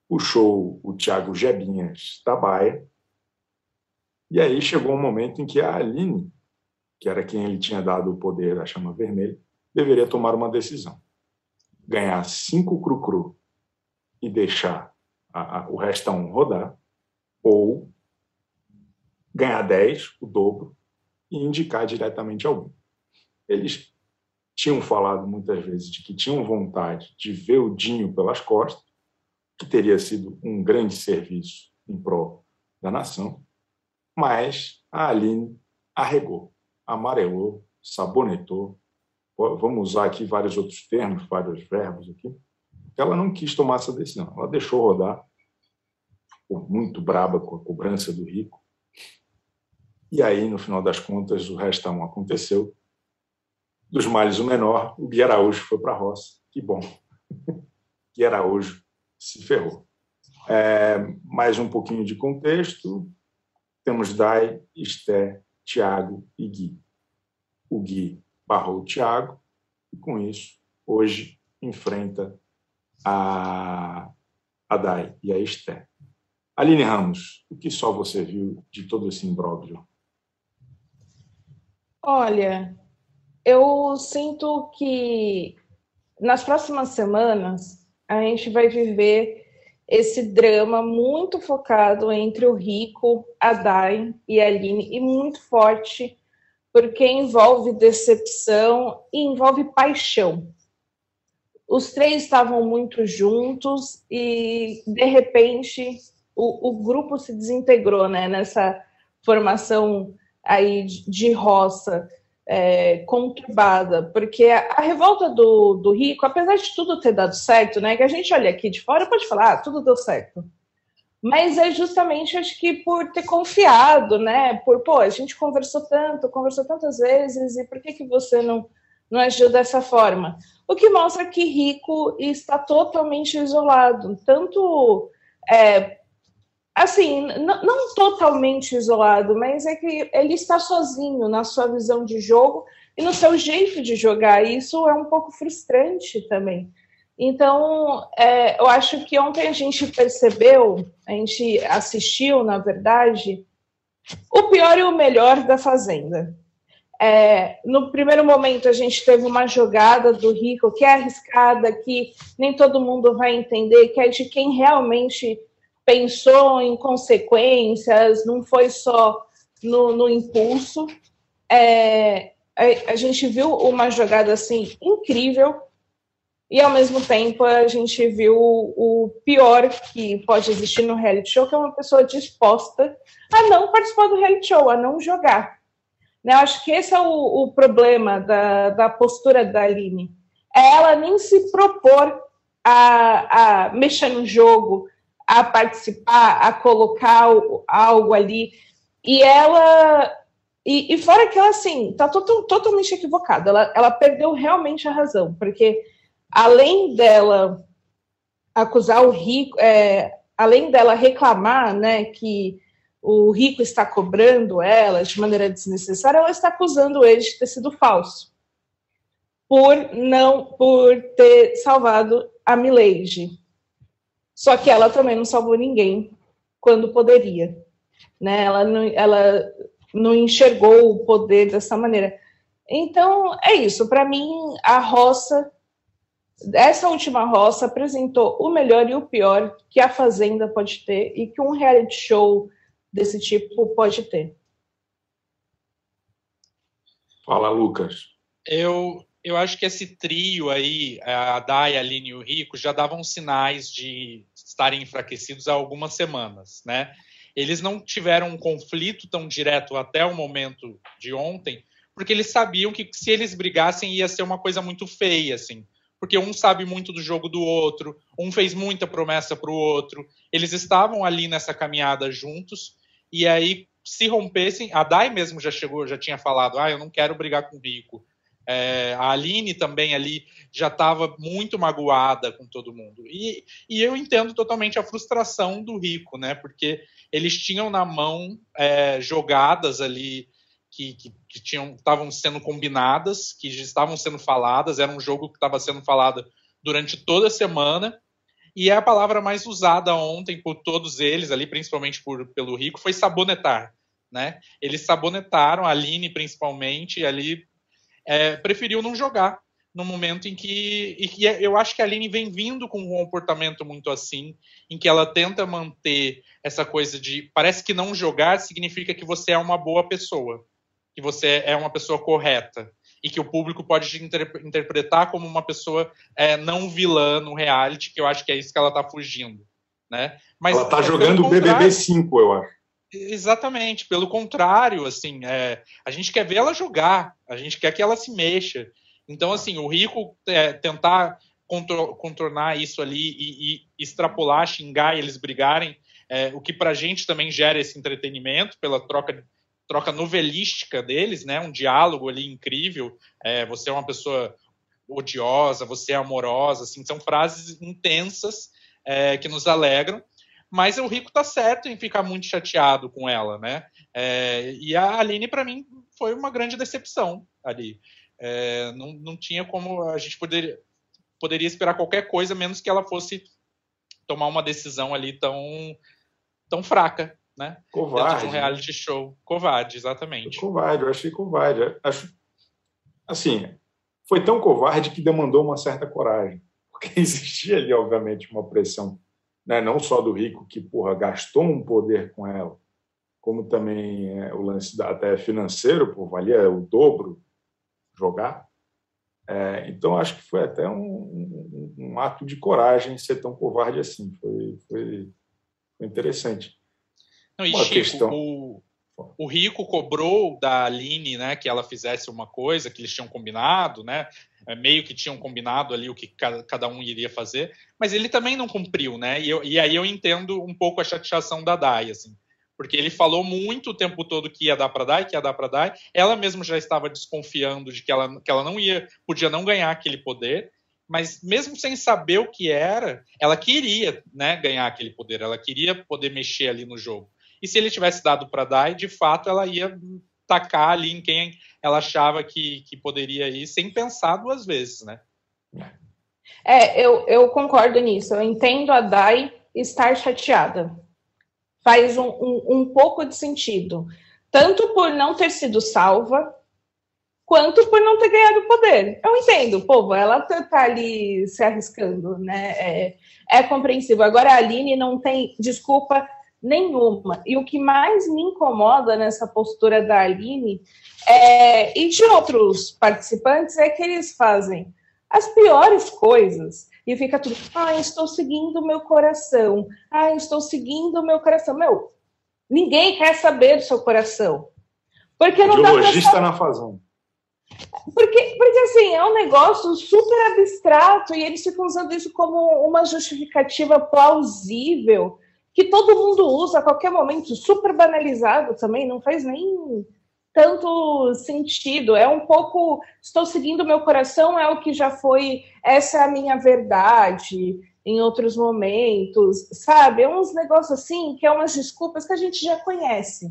puxou o Thiago Jebinhas da baia. E aí chegou um momento em que a Aline, que era quem ele tinha dado o poder da chama vermelha, deveria tomar uma decisão. Ganhar cinco cru-cru e deixar a, a, o restão rodar, ou ganhar dez, o dobro, e indicar diretamente alguém. Eles tinham falado muitas vezes de que tinham vontade de ver o Dinho pelas costas, que teria sido um grande serviço em prol da nação, mas a Aline arregou, amarelou, sabonetou. Vamos usar aqui vários outros termos, vários verbos aqui. Ela não quis tomar essa decisão, ela deixou rodar, ficou muito braba com a cobrança do rico. E aí, no final das contas, o restão aconteceu dos males o menor, o Gui Araújo foi para a roça. Que bom. Gui Araújo se ferrou. É, mais um pouquinho de contexto. Temos Dai, Esté, Tiago e Gui. O Gui barrou o Tiago e, com isso, hoje enfrenta a, a Dai e a Esté. Aline Ramos, o que só você viu de todo esse imbróglio? Olha, eu sinto que nas próximas semanas a gente vai viver esse drama muito focado entre o Rico, a Dai e a Aline, e muito forte, porque envolve decepção e envolve paixão. Os três estavam muito juntos e, de repente, o, o grupo se desintegrou né, nessa formação aí de, de roça é, conturbada, porque a, revolta do, do rico, apesar de tudo ter dado certo, né, que a gente olha aqui de fora pode falar, ah, tudo deu certo. Mas é justamente, acho que por ter confiado, né, por, pô, a gente conversou tanto, conversou tantas vezes, e por que, que você não, não agiu dessa forma? O que mostra que rico está totalmente isolado, tanto é, assim, não, não, totalmente isolado, mas é que ele está sozinho na sua visão de jogo e no seu jeito de jogar. E isso é um pouco frustrante também. Então, é, eu acho que ontem a gente percebeu, a gente assistiu, na verdade, o pior e o melhor da Fazenda. É, no primeiro momento, a gente teve uma jogada do Rico que é arriscada, que nem todo mundo vai entender, que é de quem realmente pensou em consequências, não foi só no, no impulso. É, a, a, gente viu uma jogada assim incrível E ao mesmo tempo a gente viu o pior que pode existir no reality show, que é uma pessoa disposta a não participar do reality show, a não jogar. Né? Eu acho que esse é o, o problema da, da postura da Aline. É ela nem se propor a, a mexer no jogo, a participar, a colocar algo ali. E ela. E, e fora que ela, assim, tá to totalmente equivocada. Ela, ela perdeu realmente a razão, porque além dela acusar o rico, é, além dela reclamar, né, que o rico está cobrando ela de maneira desnecessária, ela está acusando ele de ter sido falso por não por ter salvado a Milady. Só que ela também não salvou ninguém quando poderia, né? Ela não, ela não enxergou o poder dessa maneira. Então é isso. Para mim, a roça essa última roça apresentou o melhor e o pior que a Fazenda pode ter e que um reality show desse tipo pode ter. Fala, Lucas. Eu, eu acho que esse trio aí, a Dai, a Aline e o Rico, já davam sinais de estarem enfraquecidos há algumas semanas, né? Eles não tiveram um conflito tão direto até o momento de ontem, porque eles sabiam que se eles brigassem ia ser uma coisa muito feia, assim porque um sabe muito do jogo do outro, um fez muita promessa para o outro. Eles estavam ali nessa caminhada juntos, e aí, se rompessem, a Dai mesmo já chegou, já tinha falado: ah, eu não quero brigar com o Rico. É, a Aline também ali já estava muito magoada com todo mundo. E, e, eu entendo totalmente a frustração do Rico, né? Porque eles tinham na mão é, jogadas ali que, que, que estavam sendo combinadas, que estavam sendo faladas, era um jogo que estava sendo falado durante toda a semana. E é a palavra mais usada ontem por todos eles, ali, principalmente por, pelo Rico, foi sabonetar. Né? Eles sabonetaram, a Aline principalmente, ali é, preferiu não jogar no momento em que. E eu acho que a Aline vem vindo com um comportamento muito assim, em que ela tenta manter essa coisa de. Parece que não jogar significa que você é uma boa pessoa que você é uma pessoa correta e que o público pode te inter interpretar como uma pessoa é, não vilã no reality, que eu acho que é isso que ela está fugindo. Né? Mas, ela está jogando o BBB 5, eu acho. Exatamente, pelo contrário, assim, é, a gente quer ver ela jogar, a gente quer que ela se mexa. Então, assim, o Rico é, tentar contornar isso ali e, e, extrapolar, xingar e eles brigarem, é, o que para a gente também gera esse entretenimento pela troca troca novelística deles, né? Um diálogo ali incrível. É, você é uma pessoa odiosa, você é amorosa, assim, são frases intensas é, que nos alegram. Mas o Rico tá certo em ficar muito chateado com ela, né? É, e a Aline, para mim, foi uma grande decepção ali. É, não, não tinha como a gente poder, poderia esperar qualquer coisa, menos que ela fosse tomar uma decisão ali tão, tão fraca né? Covarde. Um reality show. Covarde, exatamente. Covarde, eu achei covarde. Acho, assim, foi tão covarde que demandou uma certa coragem. Porque existia ali, obviamente, uma pressão, né? não só do rico, que, porra, gastou um poder com ela, como também é, o lance da, até financeiro, por valia o dobro jogar. É, então, acho que foi até um, um, um, ato de coragem ser tão covarde assim. Foi, foi, foi interessante. Não, e uma Chico, questão... o, o Rico cobrou da Aline, né, que ela fizesse uma coisa que eles tinham combinado, né, é, meio que tinham combinado ali o que cada um iria fazer, mas ele também não cumpriu, né, e, eu, e aí eu entendo um pouco a chateação da Dai, assim, porque ele falou muito o tempo todo que ia dar para Dai, que ia dar para Dai, ela mesma já estava desconfiando de que ela, que ela não ia, podia não ganhar aquele poder, mas mesmo sem saber o que era, ela queria, né, ganhar aquele poder, ela queria poder mexer ali no jogo. E se ele tivesse dado para Dai, de fato ela ia tacar ali em quem ela achava que, que poderia ir, sem pensar duas vezes, né? É, eu, eu concordo nisso. Eu entendo a Dai estar chateada. Faz um, um, um pouco de sentido. Tanto por não ter sido salva, quanto por não ter ganhado poder. Eu entendo, povo, ela tá, tá ali se arriscando, né? É, é compreensível. Agora a Aline não tem desculpa nenhuma. E o que mais me incomoda nessa postura da Aline é, e de outros participantes é que eles fazem as piores coisas. E fica tudo, ah, estou seguindo o meu coração. Ah, estou seguindo o meu coração. Meu, ninguém quer saber do seu coração. Porque não dá pra... na fazenda. Porque, porque, assim, é um negócio super abstrato e eles ficam usando isso como uma justificativa plausível que todo mundo usa a qualquer momento, super banalizado também, não faz nem tanto sentido. É um pouco, estou seguindo meu coração, é o que já foi, essa é a minha verdade em outros momentos, sabe? É uns negócios assim, que é umas desculpas que a gente já conhece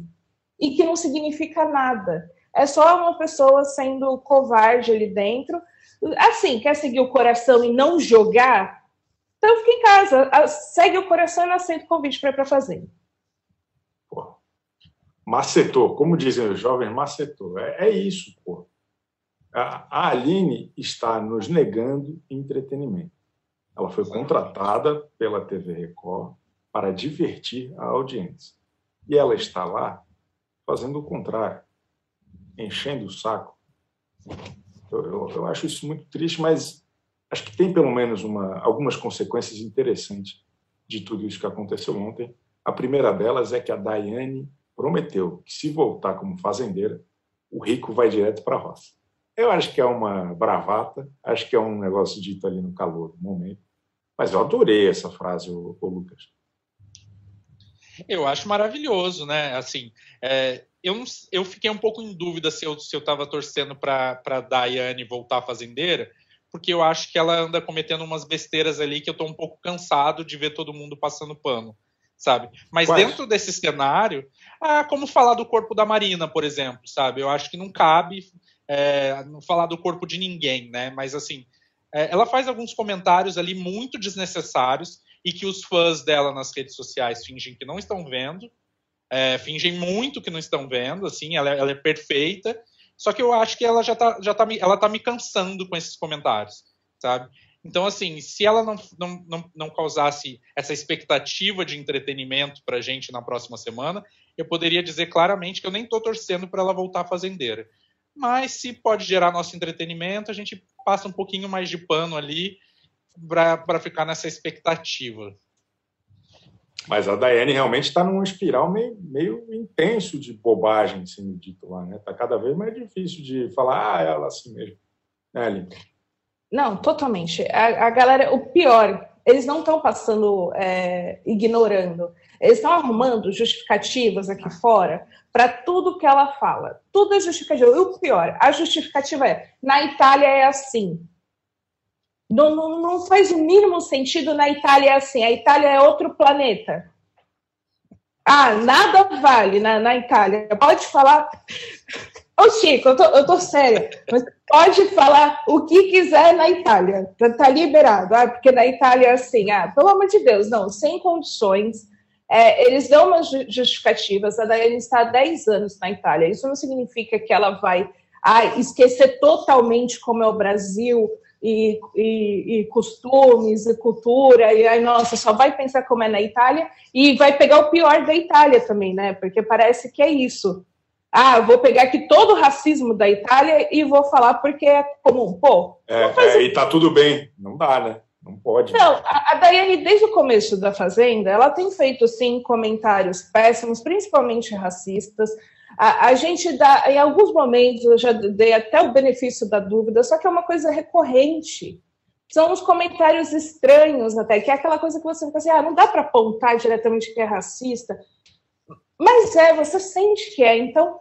e que não significa nada. É só uma pessoa sendo covarde ali dentro. Assim, quer seguir o coração e não jogar? Então fica em casa, segue o coração e não aceita o convite para ir para fazenda. Macetou, como dizem os jovens, macetou. É, é isso, pô. A, a Aline está nos negando entretenimento. Ela foi contratada pela TV Record para divertir a audiência. E ela está lá fazendo o contrário enchendo o saco. Eu, eu, eu, acho isso muito triste, mas acho que tem pelo menos uma, algumas consequências interessantes de tudo isso que aconteceu ontem. A primeira delas é que a Daiane prometeu que, se voltar como fazendeira, o rico vai direto para a roça. Eu acho que é uma bravata, acho que é um negócio dito ali no calor do momento, mas eu adorei essa frase, o, o Lucas. Eu acho maravilhoso, né? Assim, é, eu, eu fiquei um pouco em dúvida se eu, se eu torcendo para Daiane voltar fazendeira, porque eu acho que ela anda cometendo umas besteiras ali que eu tô um pouco cansado de ver todo mundo passando pano, sabe? Mas dentro desse cenário, ah, como falar do corpo da Marina, por exemplo, sabe? Eu acho que não cabe é, não falar do corpo de ninguém, né? Mas assim, é, ela faz alguns comentários ali muito desnecessários e que os fãs dela nas redes sociais fingem que não estão vendo, é, fingem muito que não estão vendo, assim, ela, é, ela, é perfeita, só que eu acho que ela já tá, já tá, me, ela tá me cansando com esses comentários, sabe? Então, assim, se ela não, não, não, não causasse essa expectativa de entretenimento pra gente na próxima semana, eu poderia dizer claramente que eu nem tô torcendo para ela voltar fazendeira. Mas se pode gerar nosso entretenimento, a gente passa um pouquinho mais de pano ali para ficar nessa expectativa. Mas a Daiane realmente está num espiral meio, meio intenso de bobagem sendo dito lá, né? Está cada vez mais difícil de falar, ah, ela assim mesmo. Né, Aline? Não, totalmente. A, a galera, o pior, eles não estão passando é, ignorando. Eles estão arrumando justificativas aqui fora para tudo que ela fala. Tudo é justificativa. E o pior, a justificativa é: na Itália é assim. Não, não, não faz o mínimo sentido na Itália assim. A Itália é outro planeta. Ah, nada vale na, na Itália. Pode falar. Ô, Chico, eu tô, eu tô séria. Pode falar o que quiser na Itália. Tá, tá liberado. Ah, porque na Itália é assim. Ah, pelo amor de Deus, não, sem condições. É, eles dão umas justificativas. A Daiane está há 10 anos na Itália. Isso não significa que ela vai ah, esquecer totalmente como é o Brasil, e, e, e, costumes e cultura, e aí, nossa, só vai pensar como é na Itália e vai pegar o pior da Itália também, né? Porque parece que é isso. Ah, vou pegar aqui todo o racismo da Itália e vou falar porque é comum. Pô, é, é, e tá tudo bem. Não dá, né? Não pode. Não, a, a Daiane, desde o começo da Fazenda, ela tem feito, sim, comentários péssimos, principalmente racistas, a, a, gente dá, em alguns momentos, eu já dei até o benefício da dúvida, só que é uma coisa recorrente. São uns comentários estranhos, até, que é aquela coisa que você fica assim, ah, não dá para apontar diretamente que é racista. Mas é, você sente que é. Então,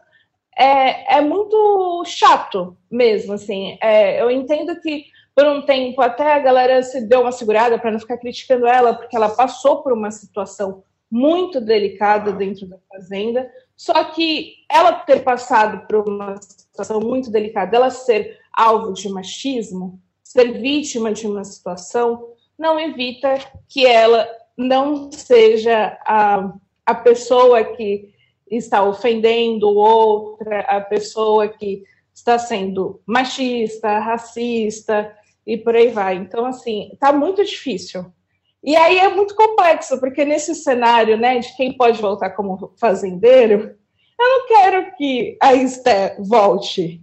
é, é muito chato mesmo, assim. É, eu entendo que por um tempo até a galera se deu uma segurada para não ficar criticando ela, porque ela passou por uma situação muito delicada dentro da fazenda, só que ela ter passado por uma situação muito delicada, ela ser alvo de machismo, ser vítima de uma situação, não evita que ela não seja a, a pessoa que está ofendendo outra, a pessoa que está sendo machista, racista e por aí vai. Então, assim, está muito difícil. E aí é muito complexo, porque nesse cenário, né, de quem pode voltar como fazendeiro, eu não quero que a Esté volte.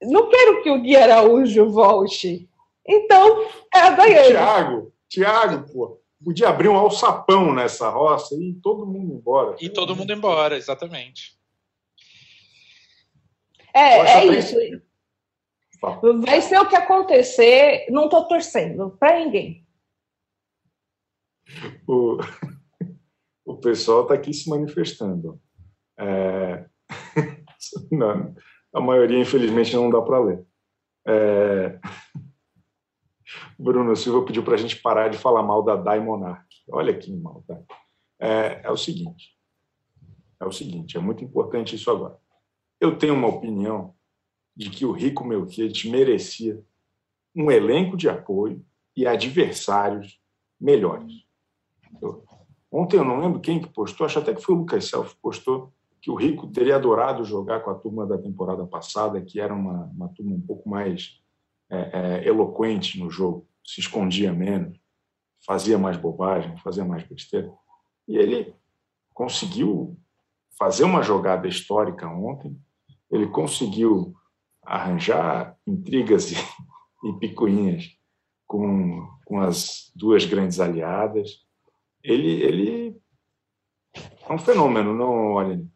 Não quero que o Gui Araújo volte. Então, é a Daiane. Tiago, Tiago, pô, podia abrir um alçapão nessa roça e todo mundo embora. E todo mundo embora, exatamente. É, é isso. Vai ser o que acontecer, não estou torcendo para ninguém. O, o pessoal está aqui se manifestando. É... Não, a maioria, infelizmente, não dá para ler. É... Bruno Silva pediu para a gente parar de falar mal da Dai Monarch. Olha que maldade. É, é o seguinte. É o seguinte, é muito importante isso agora. Eu tenho uma opinião de que o Rico Melquiades merecia um elenco de apoio e adversários melhores. Ontem eu não lembro quem que postou, acho até que foi o Lucas Self que postou que o Rico teria adorado jogar com a turma da temporada passada, que era uma, uma turma um pouco mais é, é, eloquente no jogo, se escondia menos, fazia mais bobagem, fazia mais besteira. E ele conseguiu fazer uma jogada histórica ontem, ele conseguiu arranjar intrigas e, e picuinhas com, com as duas grandes aliadas. Ele, ele é um fenômeno, não, Aline?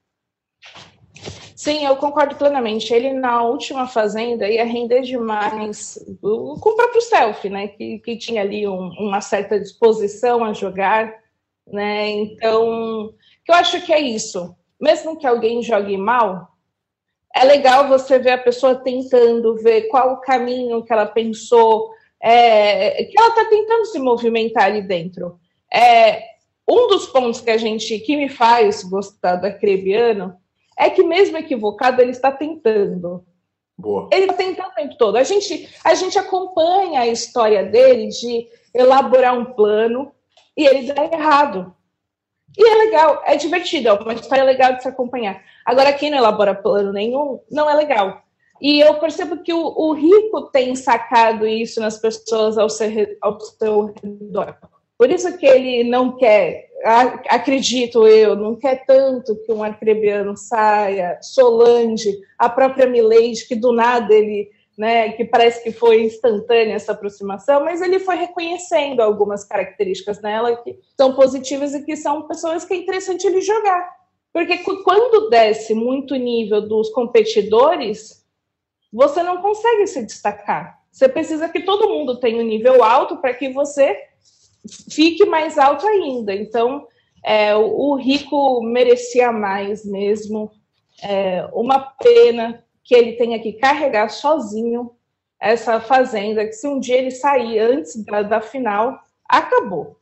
Sim, eu concordo plenamente. Ele, na última Fazenda, ia render demais com o próprio Selfie, né? Que, que tinha ali um, uma certa disposição a jogar, né? Então, eu acho que é isso. Mesmo que alguém jogue mal, é legal você ver a pessoa tentando, ver qual o caminho que ela pensou, é, que ela está tentando se movimentar ali dentro. É, um dos pontos que a gente que me faz gostar do Acrebiano é que mesmo equivocado ele está tentando. Boa. Ele está tentando o tempo todo. A gente a gente acompanha a história dele de elaborar um plano e ele dá errado. E é legal, é divertido, é uma história legal de se acompanhar. Agora, quem não elabora plano nenhum, não é legal. E eu percebo que o, o rico tem sacado isso nas pessoas ao seu, ao seu redor. Por isso que ele não quer, acredito eu, não quer tanto que um arcrebiano saia, Solange, a própria Milady, que do nada ele né, que parece que foi instantânea essa aproximação, mas ele foi reconhecendo algumas características nela que são positivas e que são pessoas que é interessante ele jogar. Porque quando desce muito o nível dos competidores, você não consegue se destacar. Você precisa que todo mundo tenha um nível alto para que você fique mais alto ainda. Então, é, o, Rico merecia mais mesmo. É, uma pena que ele tenha que carregar sozinho essa fazenda, que se um dia ele sair antes da, da final, acabou.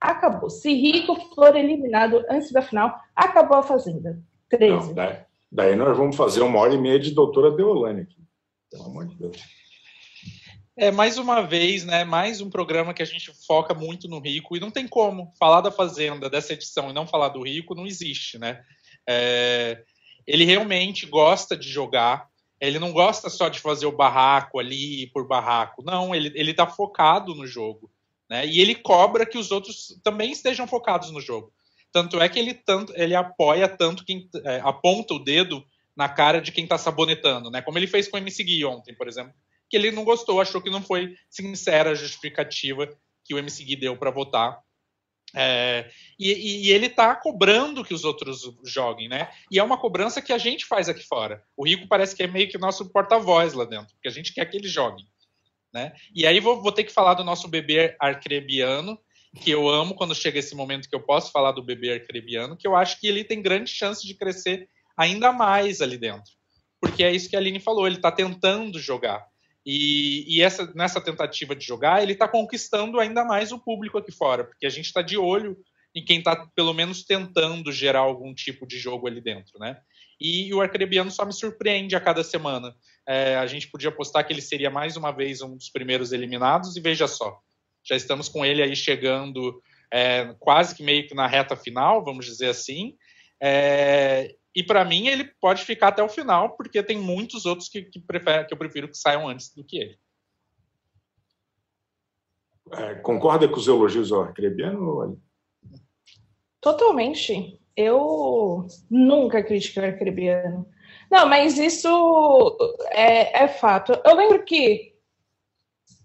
Acabou. Se Rico for eliminado antes da final, acabou a fazenda. 13. Não, daí, daí, nós vamos fazer uma hora e meia de doutora Deolane aqui. Pelo amor de Deus. É, mais uma vez, né? Mais um programa que a gente foca muito no Rico, e não tem como falar da Fazenda, dessa edição, e não falar do Rico, não existe, né? É, ele realmente gosta de jogar. Ele não gosta só de fazer o barraco ali por barraco. Não, ele, ele tá focado no jogo. Né? E ele cobra que os outros também estejam focados no jogo. Tanto é que ele, tanto, ele apoia tanto quem é, aponta o dedo na cara de quem está sabonetando, né? Como ele fez com o MC Gui ontem, por exemplo, que ele não gostou, achou que não foi sincera a justificativa que o MC Gui deu para votar é, e, e, ele está cobrando que os outros joguem, né? E é uma cobrança que a gente faz aqui fora. O Rico parece que é meio que nosso porta-voz lá dentro, porque a gente quer que ele jogue. Né? E aí vou, vou ter que falar do nosso bebê arcrebiano, que eu amo quando chega esse momento que eu posso falar do bebê arcrebiano, que eu acho que ele tem grande chance de crescer ainda mais ali dentro. Porque é isso que a Aline falou, ele está tentando jogar. E, e essa, nessa tentativa de jogar, ele está conquistando ainda mais o público aqui fora, porque a gente está de olho em quem está pelo menos tentando gerar algum tipo de jogo ali dentro, né? E o Arcrebiano só me surpreende a cada semana. É, a gente podia apostar que ele seria mais uma vez um dos primeiros eliminados, e veja só, já estamos com ele aí chegando é, quase que meio que na reta final, vamos dizer assim. É, e para mim ele pode ficar até o final, porque tem muitos outros que, que, prefere, que eu prefiro que saiam antes do que ele. É, concorda com os elogios ao Arcrebiano? Totalmente. Eu nunca critiquei o Arcrebiano. Não, mas isso é, é fato. Eu lembro que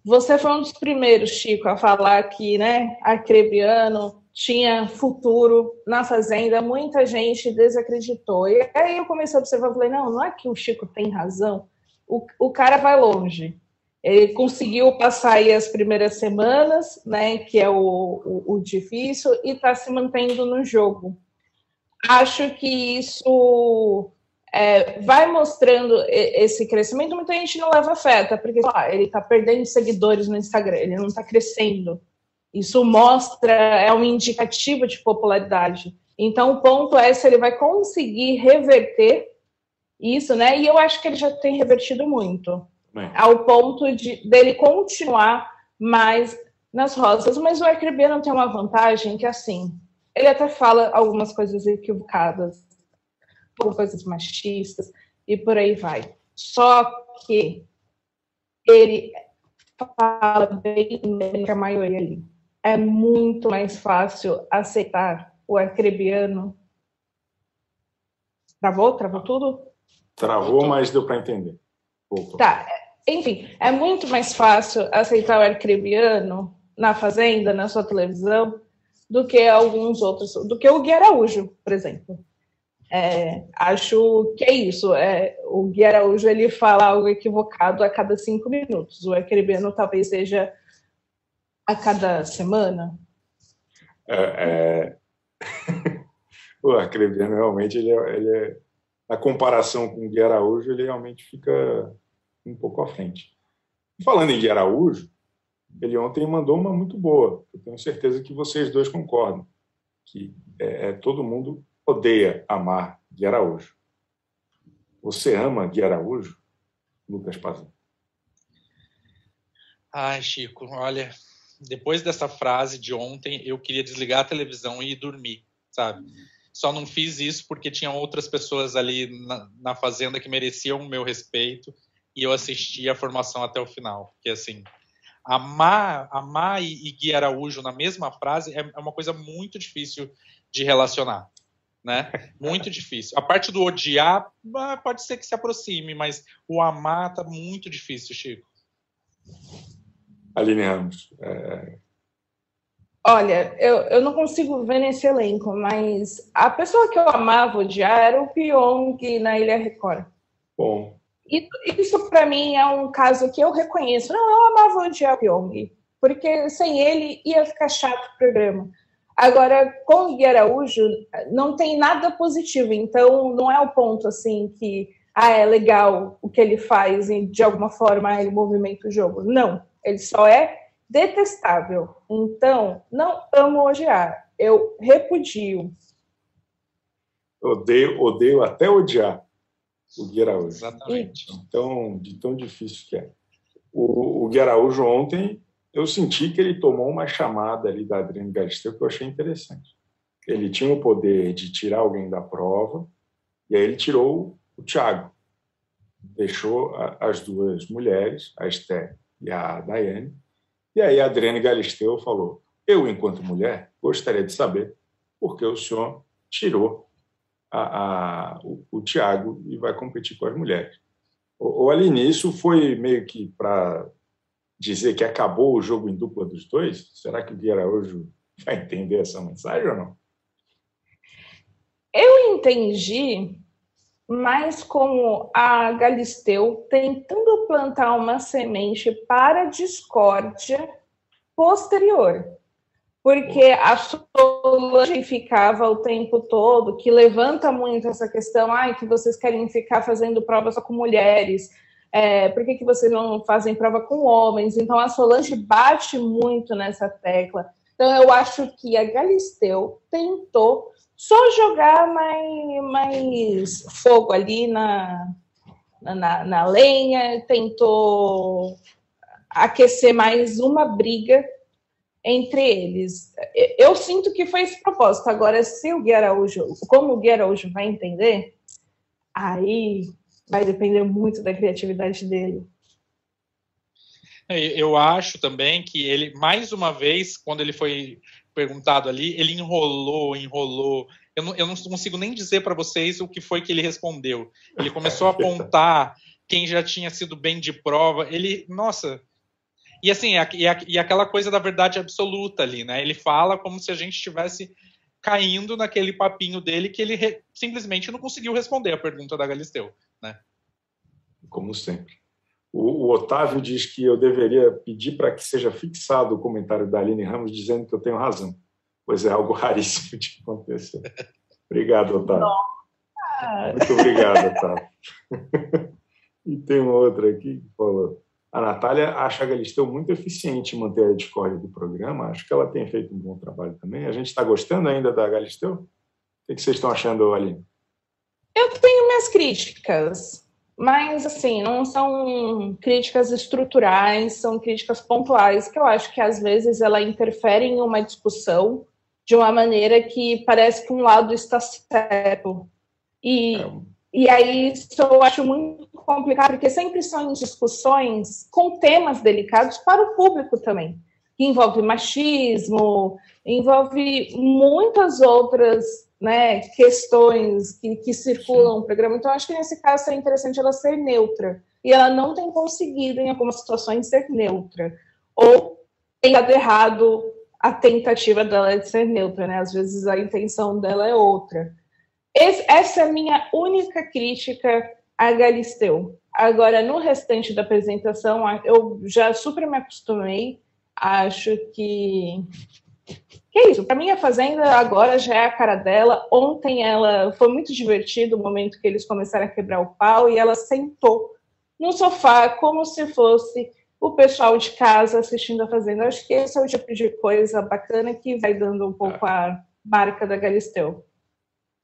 Você foi um dos primeiros, Chico, a falar que né, Arcrebiano tinha futuro na Fazenda. Muita gente desacreditou. E aí eu comecei a observar, falei, não, não é que o Chico tem razão. O, o cara vai longe. Ele conseguiu passar aí as primeiras semanas, né, que é o, o, o difícil, e está se mantendo no jogo. Acho que isso é, vai mostrando esse crescimento, muita gente não leva fé, porque ah, ele está perdendo seguidores no Instagram, ele não está crescendo. Isso mostra, é um indicativo de popularidade. Então, o ponto é se ele vai conseguir reverter isso, né? E eu acho que ele já tem revertido muito, Bem. ao ponto de dele continuar mais nas rosas. Mas o Arcrebiano tem uma vantagem que, assim, ele até fala algumas coisas equivocadas, coisas machistas e por aí vai. Só que ele fala bem que a maioria ali. É muito mais fácil aceitar o arcrebiano. Travou? Travou tudo? Travou, mas deu para entender. Opa. Tá. Enfim, é muito mais fácil aceitar o arcrebiano na Fazenda, na sua televisão, do que alguns outros, do que o Gui Araújo, por exemplo. É, acho que é isso. É, o Gui Araújo ele fala algo equivocado a cada cinco minutos. O Ecribiano talvez seja a cada semana. É, é... o Acrebiano realmente ele é, ele é, a comparação com o Gui Araújo ele realmente fica um pouco à frente. Falando em Gui Araújo, ele ontem mandou uma muito boa. Eu tenho certeza que vocês dois concordam que é todo mundo odeia amar Gui Araújo. Você ama Gui Araújo, Lucas Pazão? Ai, Chico, olha, depois dessa frase de ontem, eu queria desligar a televisão e ir dormir, sabe? Só não fiz isso porque tinha outras pessoas ali na, na fazenda que mereciam o meu respeito e eu assisti a formação até o final. Porque, assim, amar, amar e, e Gui Araújo na mesma frase é, é uma coisa muito difícil de relacionar né? Muito difícil. A parte do odiar ah, pode ser que se aproxime, mas o amar tá muito difícil, Chico. Aline Ramos. É... Olha, eu, eu não consigo ver nesse elenco, mas a pessoa que eu amava odiar era o Pyong na Ilha Record. Bom. E isso para mim é um caso que eu reconheço. Não, eu amava odiar o Pyong, porque sem ele ia ficar chato o programa. Agora, com o Gui Araújo, não tem nada positivo, então não é o ponto assim que ah, é legal o que ele faz e de alguma forma ele movimenta o jogo. Não, ele só é detestável. Então, não amo odiar, eu repudio. Odeio, odeio até odiar o Gui Araújo. Exatamente. Então, de tão difícil que é. O, o Gui Araújo ontem eu senti que ele tomou uma chamada ali da Adriane Galisteu que eu achei interessante. Ele tinha o poder de tirar alguém da prova, e aí ele tirou o Thiago. Deixou as duas mulheres, a Esther e a Daiane, e aí a Adriane Galisteu falou: Eu, enquanto mulher, gostaria de saber por que o senhor tirou a, a, o, o Tiago e vai competir com as mulheres. O, o Aline, isso foi meio que para dizer que acabou o jogo em dupla dos dois? Será que o Gui Araújo vai entender essa mensagem ou não? Eu entendi, mas como a Galisteu tentando plantar uma semente para discórdia posterior. Porque a Solange ficava o tempo todo, que levanta muito essa questão, ai, que vocês querem ficar fazendo provas só com mulheres, é, por que, que vocês não fazem prova com homens? Então a Solange bate muito nessa tecla. Então eu acho que a Galisteu tentou só jogar mais, mais fogo ali na, na, na lenha, tentou aquecer mais uma briga entre eles. Eu sinto que foi esse propósito. Agora, se o Gui Araújo, como o Gui Araújo vai entender, aí vai depender muito da criatividade dele. É, eu acho também que ele, mais uma vez, quando ele foi perguntado ali, ele enrolou, enrolou. Eu não, eu não consigo nem dizer para vocês o que foi que ele respondeu. Ele começou a apontar quem já tinha sido bem de prova. Ele, nossa, E assim, e, e aquela coisa da verdade absoluta ali, né? Ele fala como se a gente estivesse caindo naquele papinho dele que ele re, simplesmente não conseguiu responder a pergunta da Galisteu, né? Como sempre. O, o Otávio diz que eu deveria pedir para que seja fixado o comentário da Aline Ramos dizendo que eu tenho razão, pois é algo raríssimo de acontecer. Obrigado, Otávio. Muito obrigado, Otávio. e tem uma outra aqui que falou a Natália acha a Galisteu muito eficiente em manter a discórdia do programa. Acho que ela tem feito um bom trabalho também. A gente está gostando ainda da Galisteu? O que vocês estão achando, Aline? Eu tenho minhas críticas, mas assim, não são críticas estruturais, são críticas pontuais, que eu acho que às vezes ela interfere em uma discussão de uma maneira que parece que um lado está certo. E é e aí isso eu acho muito complicado, porque sempre são discussões com temas delicados para o público também, que envolve machismo, envolve muitas outras né, questões que, que circulam Sim. no programa. Então, acho que nesse caso seria interessante ela ser neutra. E ela não tem conseguido, em algumas situações, ser neutra. Ou tem dado errado a tentativa dela de ser neutra, né? Às vezes a intenção dela é outra. Esse, essa é a minha única crítica a Galisteu. Agora, no restante da apresentação, eu já super me acostumei. Acho que. Que é isso? Para mim, a Fazenda agora já é a cara dela. Ontem ela foi muito divertido o momento que eles começaram a quebrar o pau e ela sentou no sofá como se fosse o pessoal de casa assistindo a Fazenda. Acho que esse é o tipo de coisa bacana que vai dando um pouco a marca da Galisteu.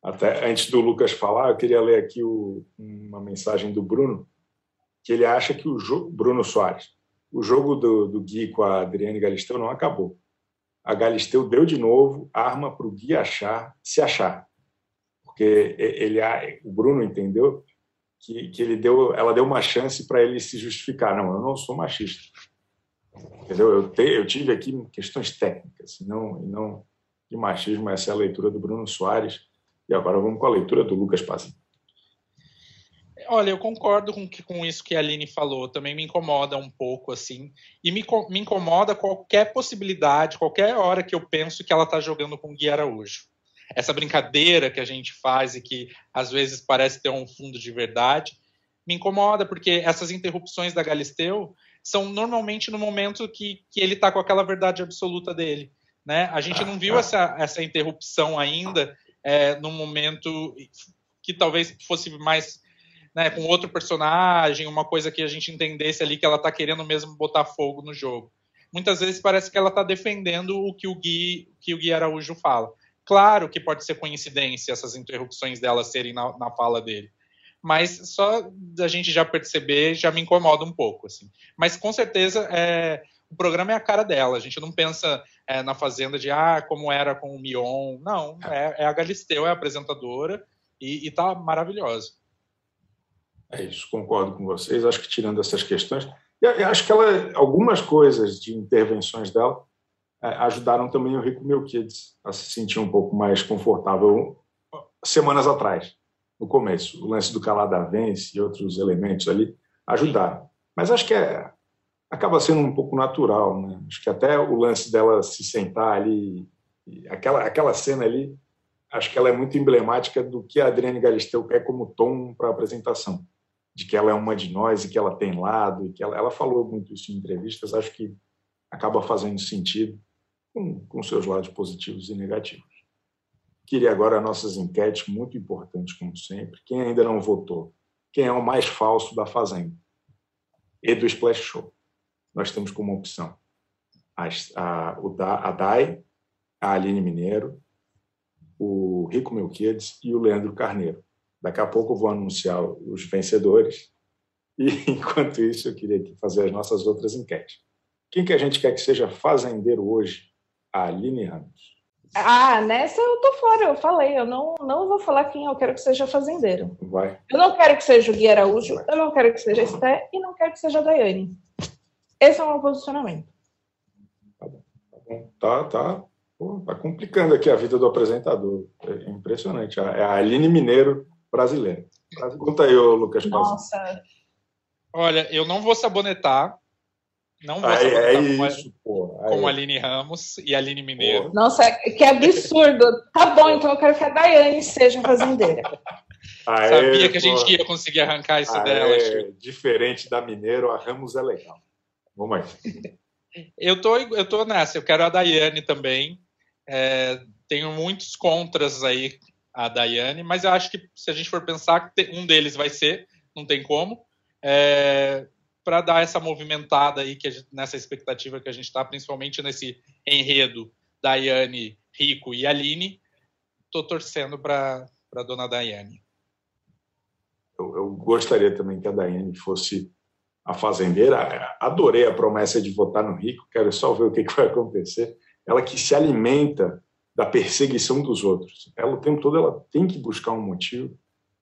Até antes do Lucas falar, eu queria ler aqui o, uma mensagem do Bruno, que ele acha que o jogo, Bruno Soares, o jogo do, do Gui com a Adriane Galisteu não acabou. A Galisteu deu de novo arma para o Gui achar, se achar, porque ele, o Bruno entendeu que, que ele deu, ela deu uma chance para ele se justificar. Não, eu não sou machista. Entendeu? Eu, te, eu tive aqui questões técnicas, e não, e não de machismo. Essa é a leitura do Bruno Soares e agora vamos com a leitura do Lucas Pazzi. Olha, eu concordo com, com isso que a Aline falou, também me incomoda um pouco, assim, e me, me incomoda qualquer possibilidade, qualquer hora que eu penso que ela está jogando com o Gui Araújo. Essa brincadeira que a gente faz e que às vezes parece ter um fundo de verdade, me incomoda, porque essas interrupções da Galisteu são normalmente no momento que, que ele está com aquela verdade absoluta dele. Né? A gente não viu essa, essa interrupção ainda é, num momento que talvez fosse mais né, com outro personagem, uma coisa que a gente entendesse ali que ela está querendo mesmo botar fogo no jogo. Muitas vezes parece que ela está defendendo o que o Gui, que o Gui Araújo fala. Claro que pode ser coincidência essas interrupções dela serem na, na fala dele, mas só da gente já perceber já me incomoda um pouco, assim. Mas com certeza é, o programa é a cara dela. A gente não pensa é, na Fazenda de ah, como era com o Mion. Não, é, é a Galisteu, é a apresentadora e, está maravilhosa. É isso, concordo com vocês. Acho que tirando essas questões, eu acho que ela, algumas coisas de intervenções dela é, ajudaram também o Rico Melquides a se sentir um pouco mais confortável semanas atrás, no começo. O lance do Calada Vence e outros elementos ali ajudaram. Mas acho que é, acaba sendo um pouco natural, né? Acho que até o lance dela se sentar ali, aquela, aquela cena ali, acho que ela é muito emblemática do que a Adriane Galisteu quer como tom para a apresentação, de que ela é uma de nós e que ela tem lado, e que ela, ela falou muito isso em entrevistas, acho que acaba fazendo sentido com, com seus lados positivos e negativos. Queria agora nossas enquetes, muito importantes, como sempre. Quem ainda não votou? Quem é o mais falso da Fazenda? E do Splash Show nós temos como opção a, a, o da, a DAI, a Aline Mineiro, o Rico Melquides e o Leandro Carneiro. Daqui a pouco eu vou anunciar os vencedores. E, enquanto isso, eu queria aqui fazer as nossas outras enquetes. Quem que a gente quer que seja fazendeiro hoje? A Aline Ramos. Ah, nessa eu tô fora, eu falei, eu não, não vou falar quem eu quero que seja fazendeiro. Vai. Eu não quero que seja o Gui Araújo, eu não quero que seja Esté e não quero que seja a Daiane. Esse é o meu posicionamento. Tá bom, tá bom. Tá, tá. Pô, tá complicando aqui a vida do apresentador. É impressionante. É a Aline Mineiro brasileira. Conta aí, Lucas Nossa. Olha, eu não vou sabonetar, Não vou Aí, sabotar é como, isso. Aí, como a Aline Ramos e a Aline Mineiro. Nossa, que absurdo. Tá bom, então eu quero que a Daiane seja fazendeira. aí, Sabia que a gente ia conseguir arrancar isso aí, dela. Diferente da Mineiro, a Ramos é legal. Vamos aí. Eu tô, eu tô nessa, eu quero a Daiane também. É, tenho muitos contras aí a Daiane, mas eu acho que se a gente for pensar, um deles vai ser, não tem como. para dar essa movimentada aí que a gente- nessa expectativa que a gente está, principalmente nesse enredo Daiane, Rico e Aline, tô torcendo para para dona Daiane. Eu, eu gostaria também que a Daiane fosse a fazendeira. Adorei a promessa de votar no Rico, quero só ver o que, que vai acontecer. Ela que se alimenta da perseguição dos outros. Ela o tempo todo ela tem que buscar um motivo.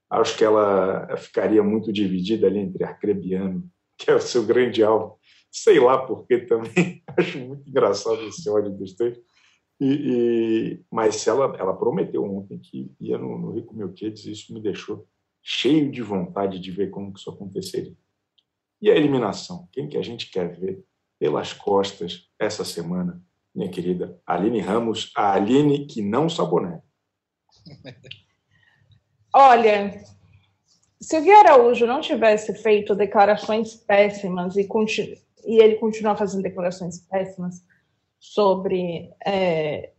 Acho que ela ficaria muito dividida ali entre Arcrebiano, que é o seu grande alvo. Sei lá por que também. Acho muito engraçado esse ódio dos dois. E, e- mas ela, ela prometeu ontem que ia no, no Rico Melquiades e isso me deixou cheio de vontade de ver como que isso aconteceria. E a eliminação? Quem que a gente quer ver pelas costas essa semana? Minha querida Aline Ramos, a Aline que não sabonete. Olha, se o Gui Araújo não tivesse feito declarações péssimas e, continu- e ele continuar fazendo declarações péssimas sobre é,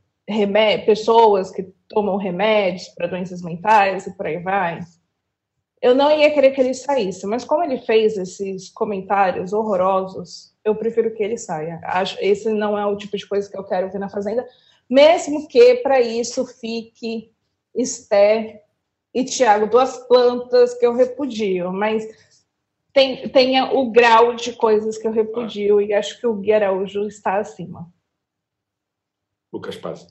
pessoas que tomam remédios para doenças mentais e por aí vai, eu não ia querer que ele saísse. Mas como ele fez esses comentários horrorosos, eu prefiro que ele saia. Acho, esse não é o tipo de coisa que eu quero ver na Fazenda, mesmo que para isso fique Esté e Tiago, duas plantas que eu repudio, mas tem, tenha o grau de coisas que eu repudio e acho que o Gui Araújo está acima. Lucas Paz.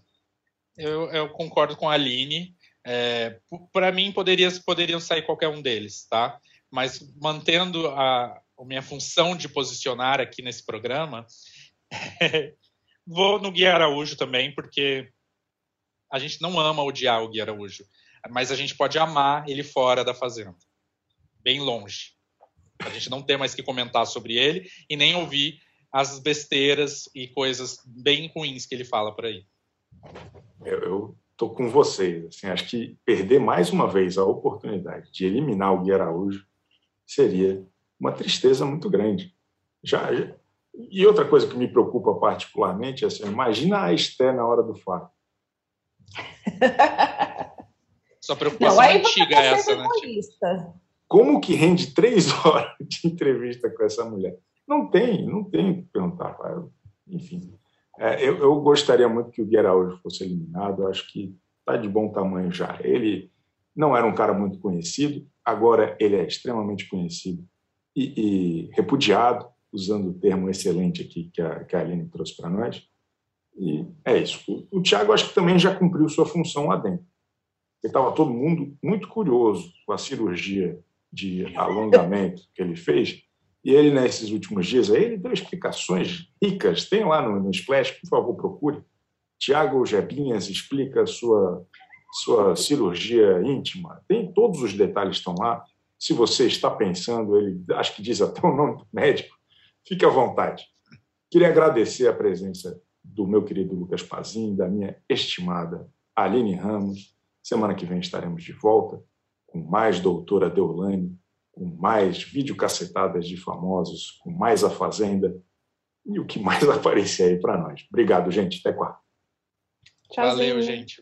Eu, eu concordo com a Aline. para mim, poderia, poderiam sair qualquer um deles, tá? Mas mantendo a, a minha função de posicionar aqui nesse programa, vou no Gui Araújo também, porque a gente não ama odiar o Gui Araújo, mas a gente pode amar ele fora da fazenda, bem longe. A gente não tem mais que comentar sobre ele e nem ouvir as besteiras e coisas bem ruins que ele fala por aí. Eu, eu tô com vocês. Assim, acho que perder mais uma vez a oportunidade de eliminar o Gui Araújo seria uma tristeza muito grande. Já, já- E outra coisa que me preocupa particularmente é assim, imagina a Esté na hora do fato. Sua preocupação Não, é antiga tá essa, né? Como que rende três horas de entrevista com essa mulher? Não tem, não tem o que perguntar. cara. Enfim, é, eu, eu gostaria muito que o Gui Araújo fosse eliminado. Eu acho que está de bom tamanho já. Ele não era um cara muito conhecido, agora ele é extremamente conhecido e, e repudiado, usando o termo excelente aqui que a, que a Aline trouxe para nós. E é isso. O, o Thiago acho que também já cumpriu sua função lá dentro. Estava todo mundo muito curioso com a cirurgia de alongamento que ele fez. E ele, nesses últimos dias, aí, ele deu explicações ricas. Tem lá no, no Splash, por favor, procure. Tiago Jebinhas explica sua, sua cirurgia íntima. Tem todos os detalhes estão lá. Se você está pensando, ele acho que diz até o nome do médico, fique à vontade. Queria agradecer a presença do meu querido Lucas Pazin, da minha estimada Aline Ramos. Semana que vem estaremos de volta com mais doutora Deolane, com mais videocacetadas de famosos, com mais A Fazenda e o que mais aparecer aí para nós. Obrigado, gente. Até quarta. Tchauzinho. Valeu, gente.